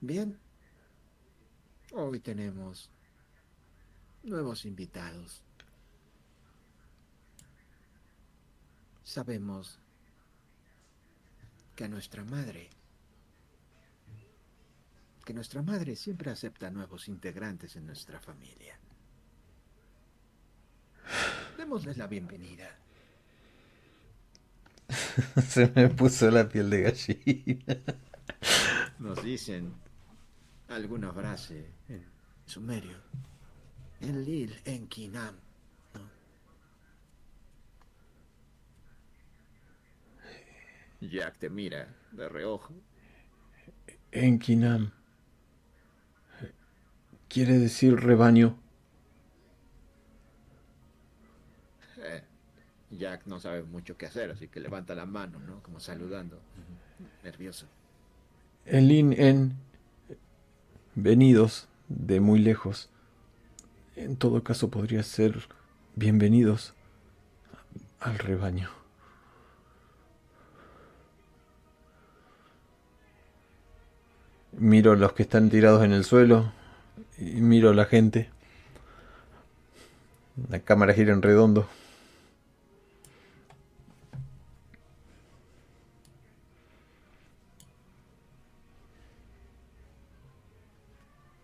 Bien. Hoy tenemos nuevos invitados. Sabemos que nuestra madre, que nuestra madre siempre acepta nuevos integrantes en nuestra familia. Démosles la bienvenida. Se me puso la piel de gallina. Nos dicen alguna frase en sumerio. En Lil, en Kinam. ¿no? Jack te mira de reojo. Enkinam. Quiere decir rebaño. Eh, Jack no sabe mucho qué hacer, así que levanta la mano, ¿no? Como saludando. Nervioso. Elin en venidos de muy lejos. En todo caso podría ser bienvenidos al rebaño. Miro los que están tirados en el suelo y miro a la gente. La cámara gira en redondo.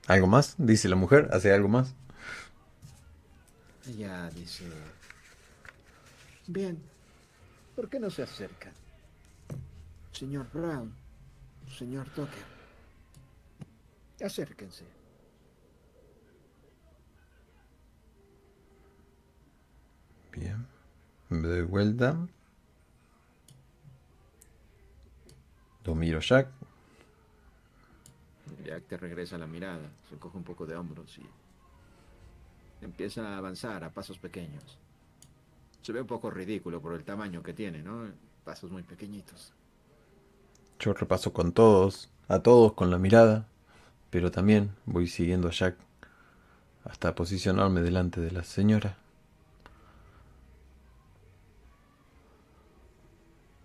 ¿Algo más? Dice la mujer. ¿Hace algo más? Ella dice... Bien, ¿por qué no se acerca? Señor Brown, señor Tucker, acérquense. Bien. Me doy vuelta. Lo miro Jack. Jack te regresa la mirada, se coge un poco de hombros y empieza a avanzar a pasos pequeños. Se ve un poco ridículo por el tamaño que tiene, ¿no? Pasos muy pequeñitos. Yo repaso con todos, a todos con la mirada, pero también voy siguiendo a Jack hasta posicionarme delante de la señora.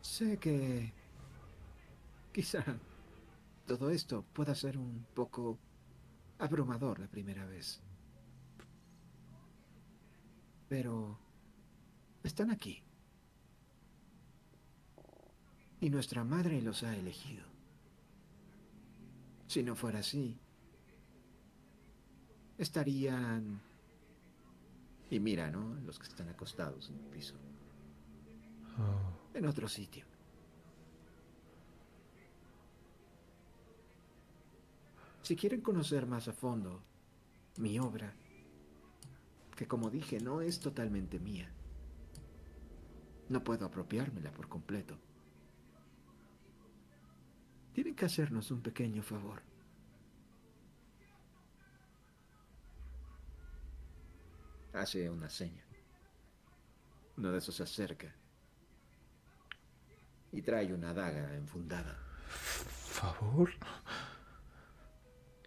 Sé que quizá todo esto pueda ser un poco abrumador la primera vez. Pero están aquí. Y nuestra madre los ha elegido. Si no fuera así, estarían... Y mira, ¿no? Los que están acostados en el piso. Oh, En otro sitio. Si quieren conocer más a fondo mi obra, que como dije no es totalmente mía, no puedo apropiármela por completo. Tienen que hacernos un pequeño favor. Hace una seña. Uno de esos se acerca y trae una daga enfundada. ¿Favor?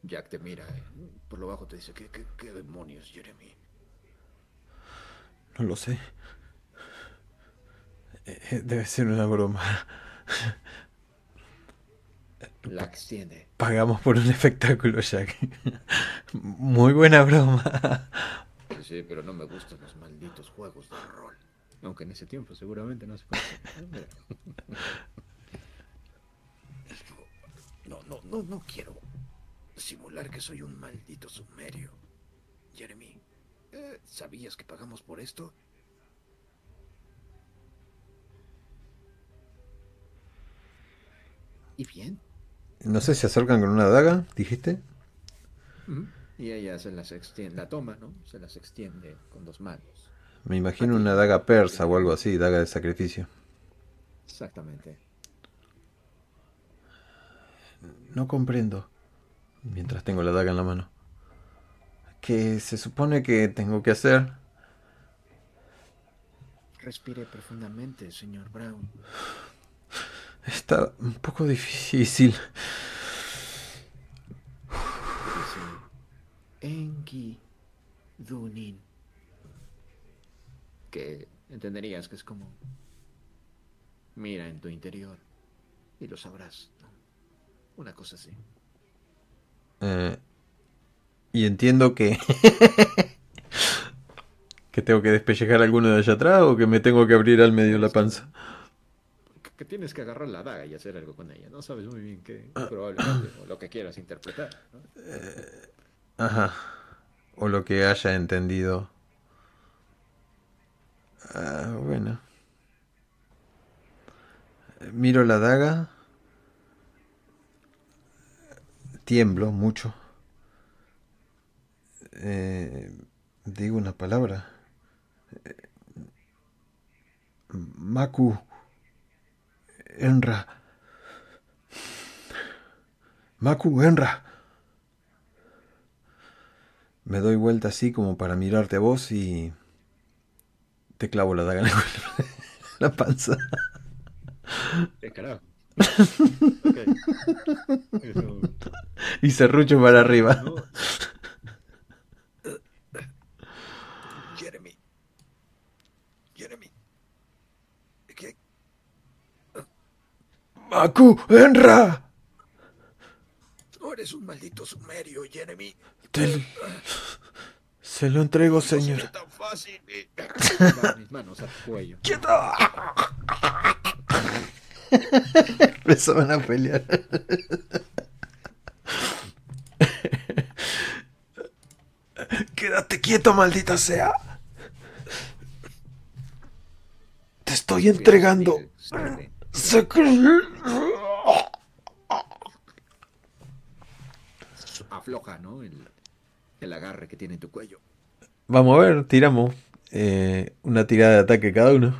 Jack te mira, eh, por lo bajo te dice, ¿qué, qué, qué demonios, Jeremy? No lo sé. Eh, Debe ser una broma. La extiende. Pagamos por un espectáculo, Jack. Muy buena broma. Sí, pero no me gustan los malditos juegos de rol. Aunque en ese tiempo seguramente no se conocían. no, no, no, no quiero simular que soy un maldito sumerio. Jeremy, eh, ¿sabías que pagamos por esto? ¿Y bien? No sé, ¿se acercan con una daga? ¿Dijiste? Y ella se las extiende, la toma, ¿no? Se las extiende con dos manos. Me imagino una daga persa o algo así, daga de sacrificio. Exactamente. No comprendo, mientras tengo la daga en la mano. ¿Qué se supone que tengo que hacer? Respire profundamente, señor Brown. Está un poco difícil. Enki Dunin. Que entenderías que es como. Mira en tu interior y lo sabrás. Una cosa así. Eh, y entiendo que. que tengo que despellejar alguno de allá atrás o que me tengo que abrir al medio la panza. Que, tienes que agarrar la daga y hacer algo con ella. No sabes muy bien qué, probablemente, o lo que quieras interpretar. Eh, ajá. O lo que haya entendido. Ah, bueno. Miro la daga tiemblo mucho. Eh, digo una palabra. Maku. Enra. Maku, Enra. Me doy vuelta así como para mirarte a vos y te clavo la daga en la panza. Y serrucho para arriba. Jeremy. Jeremy. ¿Qué? Maku, Enra. No eres un maldito sumerio, Jeremy. Se lo entrego, señor. No tan fácil. mis manos al cuello. ¡Quieto! Empezaban a pelear. Quédate quieto, maldita sea. Te estoy entregando. Afloja, ¿no? El, el, agarre que tiene en tu cuello. Vamos a ver, tiramos. Eh, una tirada de ataque cada uno.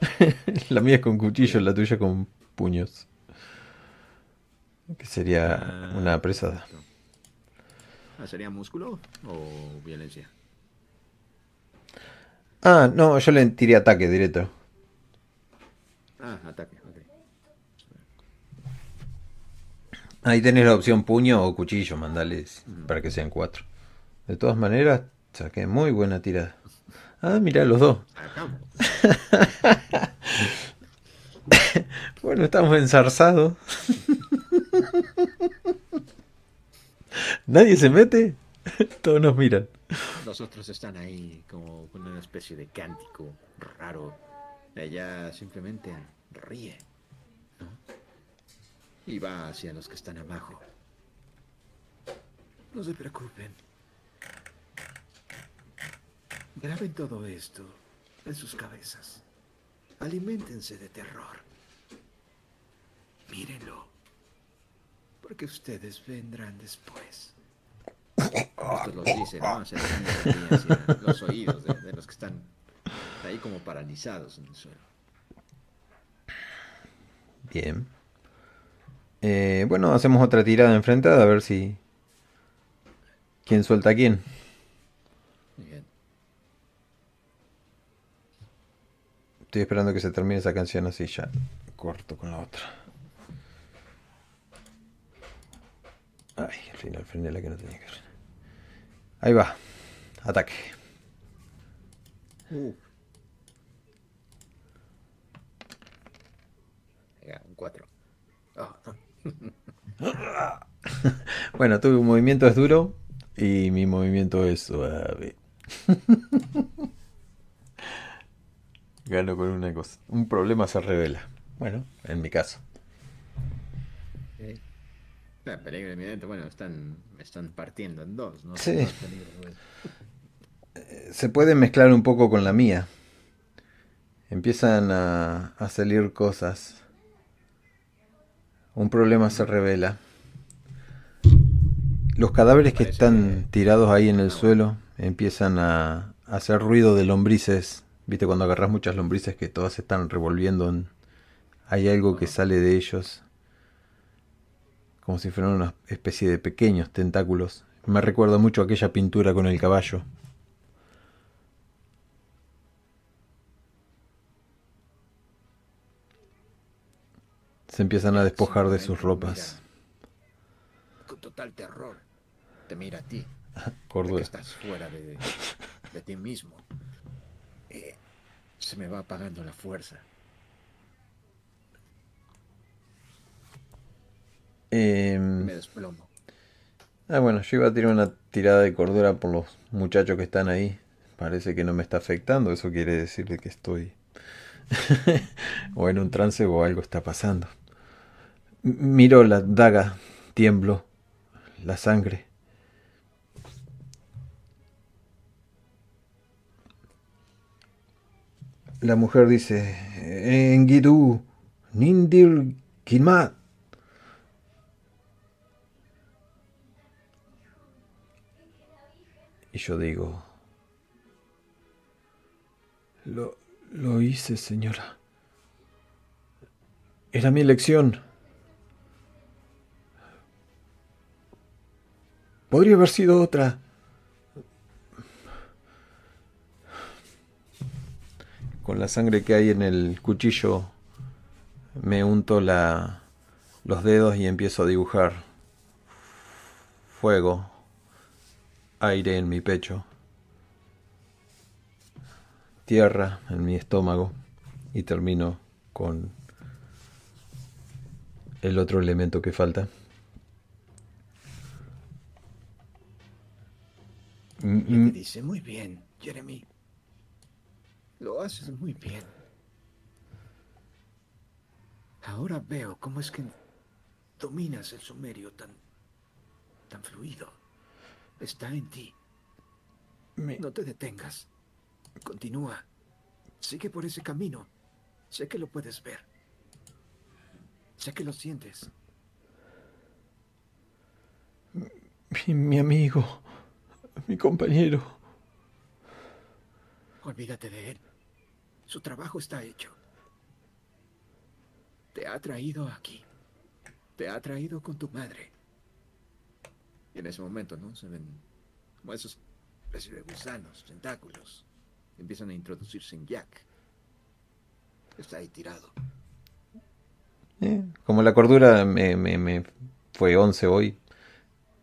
la mía es con cuchillo, la tuya con puños. Que sería ah, una presa. Ah, ¿Sería músculo o violencia? Ah, no, yo le tiré ataque directo. Ah, ataque, ok. Ahí tenés la opción puño o cuchillo, mandales para que sean cuatro. De todas maneras, saqué muy buena tirada. Ah, mira, los dos. bueno, estamos ensarzados. Nadie se mete. Todos nos miran. Los otros están ahí como con una especie de cántico raro. Ella simplemente ríe. Y va hacia los que están abajo. No se preocupen. Graben todo esto en sus cabezas. Aliméntense de terror. Mírenlo. Porque ustedes vendrán después. Esto los dice, ¿no? los oídos de, los que están ahí como paralizados en el suelo. Bien. Eh, bueno, hacemos otra tirada enfrentada a ver si. ¿Quién suelta a quién? Estoy esperando que se termine esa canción así ya. Corto con la otra. Ay, al final frené la que no tenía que frenar. Ahí va. Ataque. Uh. un 4. bueno, tu movimiento es duro y mi movimiento es suave. Gano con una cosa. Un problema se revela. Bueno, en mi caso. peligro inminente, bueno, están, están partiendo en dos, ¿no? Sí. Se puede mezclar un poco con la mía. Empiezan a, a salir cosas. Un problema se revela. Los cadáveres que están tirados ahí en el suelo empiezan a, hacer ruido de lombrices. Viste cuando agarras muchas lombrices que todas se están revolviendo. Hay algo que sale de ellos. Como si fueran una especie de pequeños tentáculos. Me recuerda mucho aquella pintura con el caballo. Se empiezan a despojar de sus ropas. Con total terror. Te mira a ti. Cordura. estás fuera de, ti mismo. Se me va apagando la fuerza. Em, me desplomo. Ah, bueno, yo iba a tirar una tirada de cordura por los muchachos que están ahí. Parece que no me está afectando. Eso quiere decir que estoy o en un trance o algo está pasando. Miro la daga, tiemblo, la sangre. La mujer dice, Engidu, Nindir Kilmat. Y yo digo, lo, lo hice, señora. Era mi elección. Podría haber sido otra. Con la sangre que hay en el cuchillo me unto la, los dedos y empiezo a dibujar fuego, aire en mi pecho, tierra en mi estómago y termino con el otro elemento que falta. me dice, muy bien, Jeremy. Lo haces muy bien. Ahora veo cómo es que dominas el sumerio tan, tan fluido. Está en ti. No te detengas. Continúa. Sigue por ese camino. Sé que lo puedes ver. Sé que lo sientes. Mi, mi amigo, mi compañero. Olvídate de él. Su trabajo está hecho. Te ha traído aquí. Te ha traído con tu madre. Y en ese momento, ¿no? Se ven como esos especies de gusanos, tentáculos. Empiezan a introducirse en Jack. Está ahí tirado. Eh, como la cordura me, me, me fue once hoy,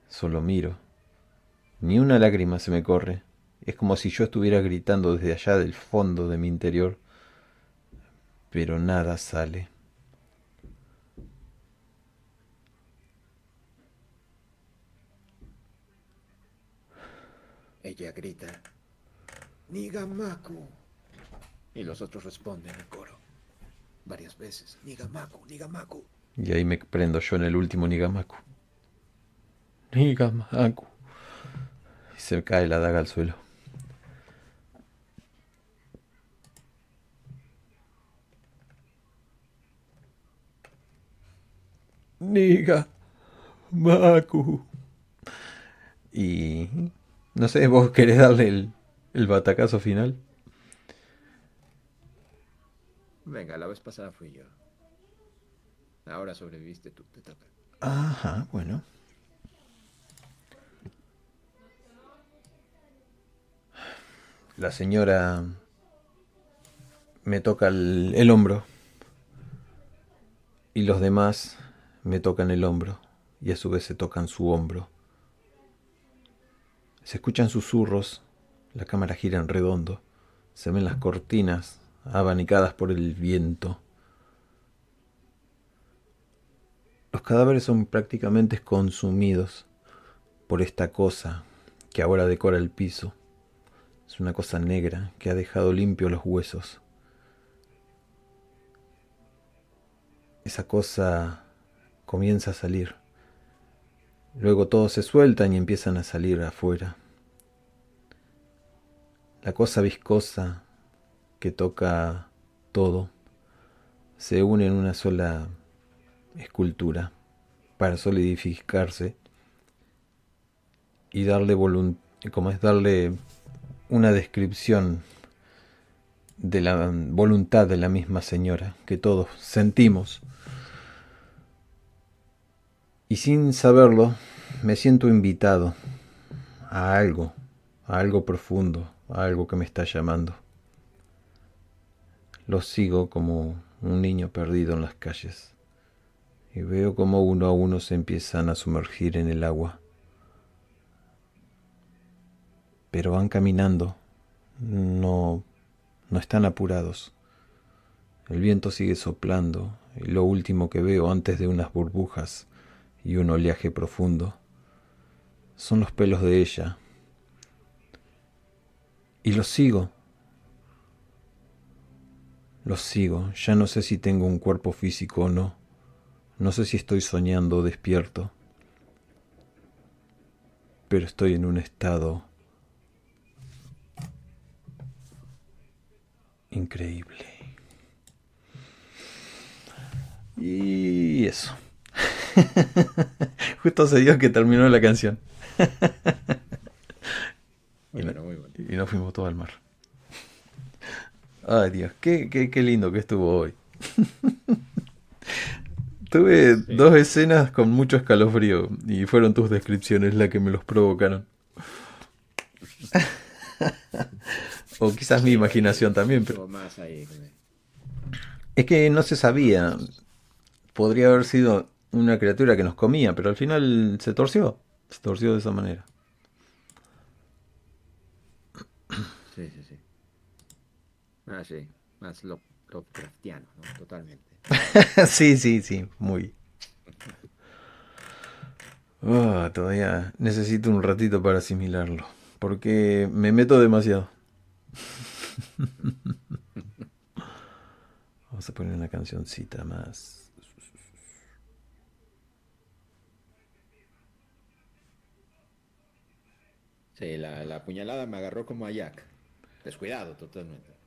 solo miro. Ni una lágrima se me corre. Es como si yo estuviera gritando desde allá del fondo de mi interior, pero nada sale. Ella grita, Nigamaku. Y los otros responden en coro. Varias veces, Nigamaku, Nigamaku. Y ahí me prendo yo en el último Nigamaku. Nigamaku. Y se cae la daga al suelo. Niga Maku. Y no sé, vos querés darle el, el batacazo final. Venga, la vez pasada fui yo. Ahora sobreviviste tú, te toca. Ajá, bueno. La señora me toca el, el hombro y los demás me tocan el hombro y a su vez se tocan su hombro. Se escuchan susurros, la cámara gira en redondo, se ven las cortinas abanicadas por el viento. Los cadáveres son prácticamente consumidos por esta cosa que ahora decora el piso. Es una cosa negra que ha dejado limpio los huesos. Esa cosa comienza a salir Luego todos se sueltan y empiezan a salir afuera. La cosa viscosa que toca todo se une en una sola escultura para solidificarse y darle como es darle una descripción de la voluntad de la misma señora que todos sentimos. Y sin saberlo, me siento invitado a algo, a algo profundo, a algo que me está llamando. Lo sigo como un niño perdido en las calles y veo como uno a uno se empiezan a sumergir en el agua. Pero van caminando, no, no están apurados. El viento sigue soplando y lo último que veo antes de unas burbujas y un oleaje profundo son los pelos de ella. Y los sigo. Los sigo. Ya no sé si tengo un cuerpo físico o no. No sé si estoy soñando o despierto. Pero estoy en un estado increíble. Y eso. Justo se dio que terminó la canción. y, nos fuimos todos al mar. Ay Dios, qué, qué, lindo que estuvo hoy. Tuve dos escenas con mucho escalofrío y fueron tus descripciones las que me los provocaron. o quizás mi imaginación también. Pero... Es que no se sabía. Podría haber sido una criatura que nos comía, pero al final se torció. Se torció de esa manera. Sí, sí, sí. Ah, sí. Más lo, Lovecraftiano, ¿no? Totalmente. sí, sí, sí. Muy. Oh, todavía necesito un ratito para asimilarlo. Porque me meto demasiado. Vamos a poner una cancioncita más. Sí, la, la puñalada me agarró como a Jack. Descuidado totalmente.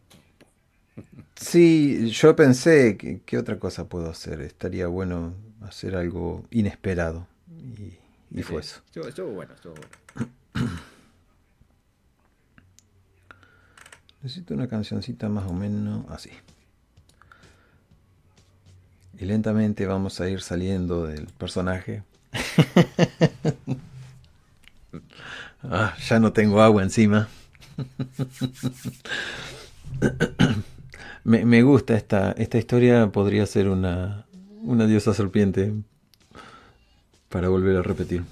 Sí, yo pensé, que, ¿qué otra cosa puedo hacer? Estaría bueno hacer algo inesperado. Y, fue eso. Estuvo, bueno, estuvo bueno. Necesito una cancioncita más o menos así. Y lentamente vamos a ir saliendo del personaje. Ah, ya no tengo agua encima. me, gusta esta, esta historia, podría ser una, una diosa serpiente para volver a repetir.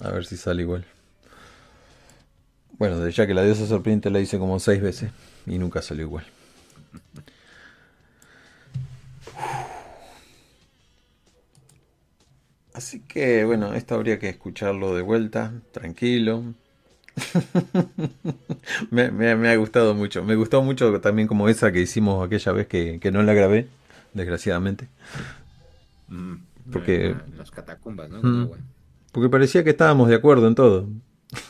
A ver si sale igual. Bueno, ya que la diosa serpiente la hice como seis veces y nunca salió igual. Así que bueno, esto habría que escucharlo de vuelta, tranquilo. me, ha gustado mucho. Me gustó mucho también como esa que hicimos aquella vez que, no la grabé, desgraciadamente. Mm, porque... Las catacumbas, ¿no? Mm. porque parecía que estábamos de acuerdo en todo.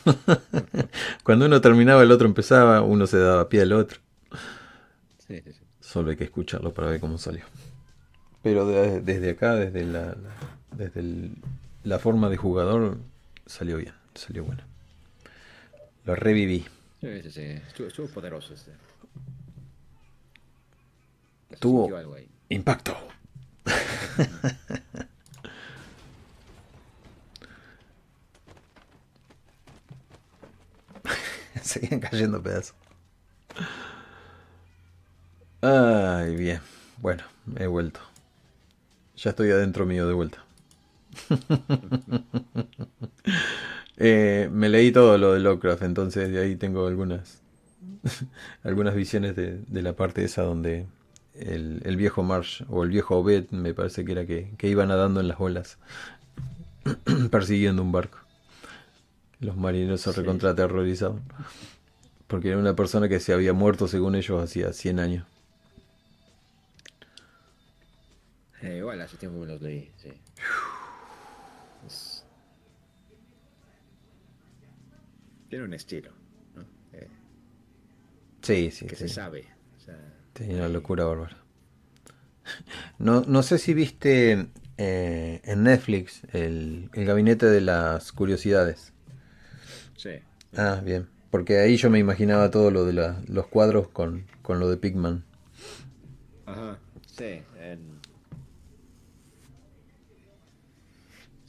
Cuando uno terminaba, el otro empezaba, uno se daba pie al otro. Solo hay que escucharlo para ver cómo salió. Pero desde acá, desde la desde la forma de jugador, salió bien, salió bueno. Lo reviví. Sí, sí, sí. Estuvo, poderoso este. Tuvo impacto. Seguían cayendo pedazos. Ay, bien. Bueno, he vuelto. Ya estoy adentro mío de vuelta. Eh, me leí todo lo de Lovecraft, entonces de ahí tengo algunas algunas visiones de, la parte esa donde el, viejo Marsh o el viejo Obed me parece que era que, que iba nadando en las olas persiguiendo un barco. Los marineros se recontra aterrorizaban porque era una persona que se había muerto según ellos hacía 100 años. Eh, igual hace tiempo que los leí, sí. Tiene un estilo. ¿no? Eh, sí, sí. Que sí. se sabe. Tiene una locura bárbara. No, no sé si viste eh, en Netflix el, el gabinete de las curiosidades. Sí. Ah, bien. Porque ahí yo me imaginaba todo lo de la- los cuadros con, con lo de Pigman. Ajá. Sí. en-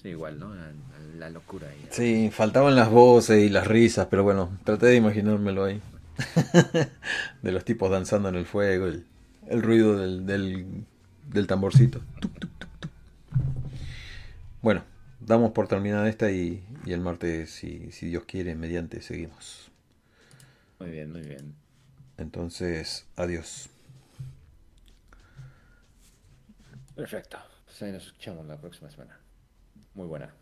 Sí, igual, ¿no? La, la locura ahí. Sí, faltaban las voces y las risas, pero bueno, traté de imaginármelo ahí. de los tipos danzando en el fuego, el, el ruido del, del, del tamborcito. Bueno, damos por terminada esta y, y el martes, si, si Dios quiere, mediante, seguimos. Muy bien, muy bien. Entonces, adiós. Perfecto. Pues ahí nos escuchamos la próxima semana. Muy buena.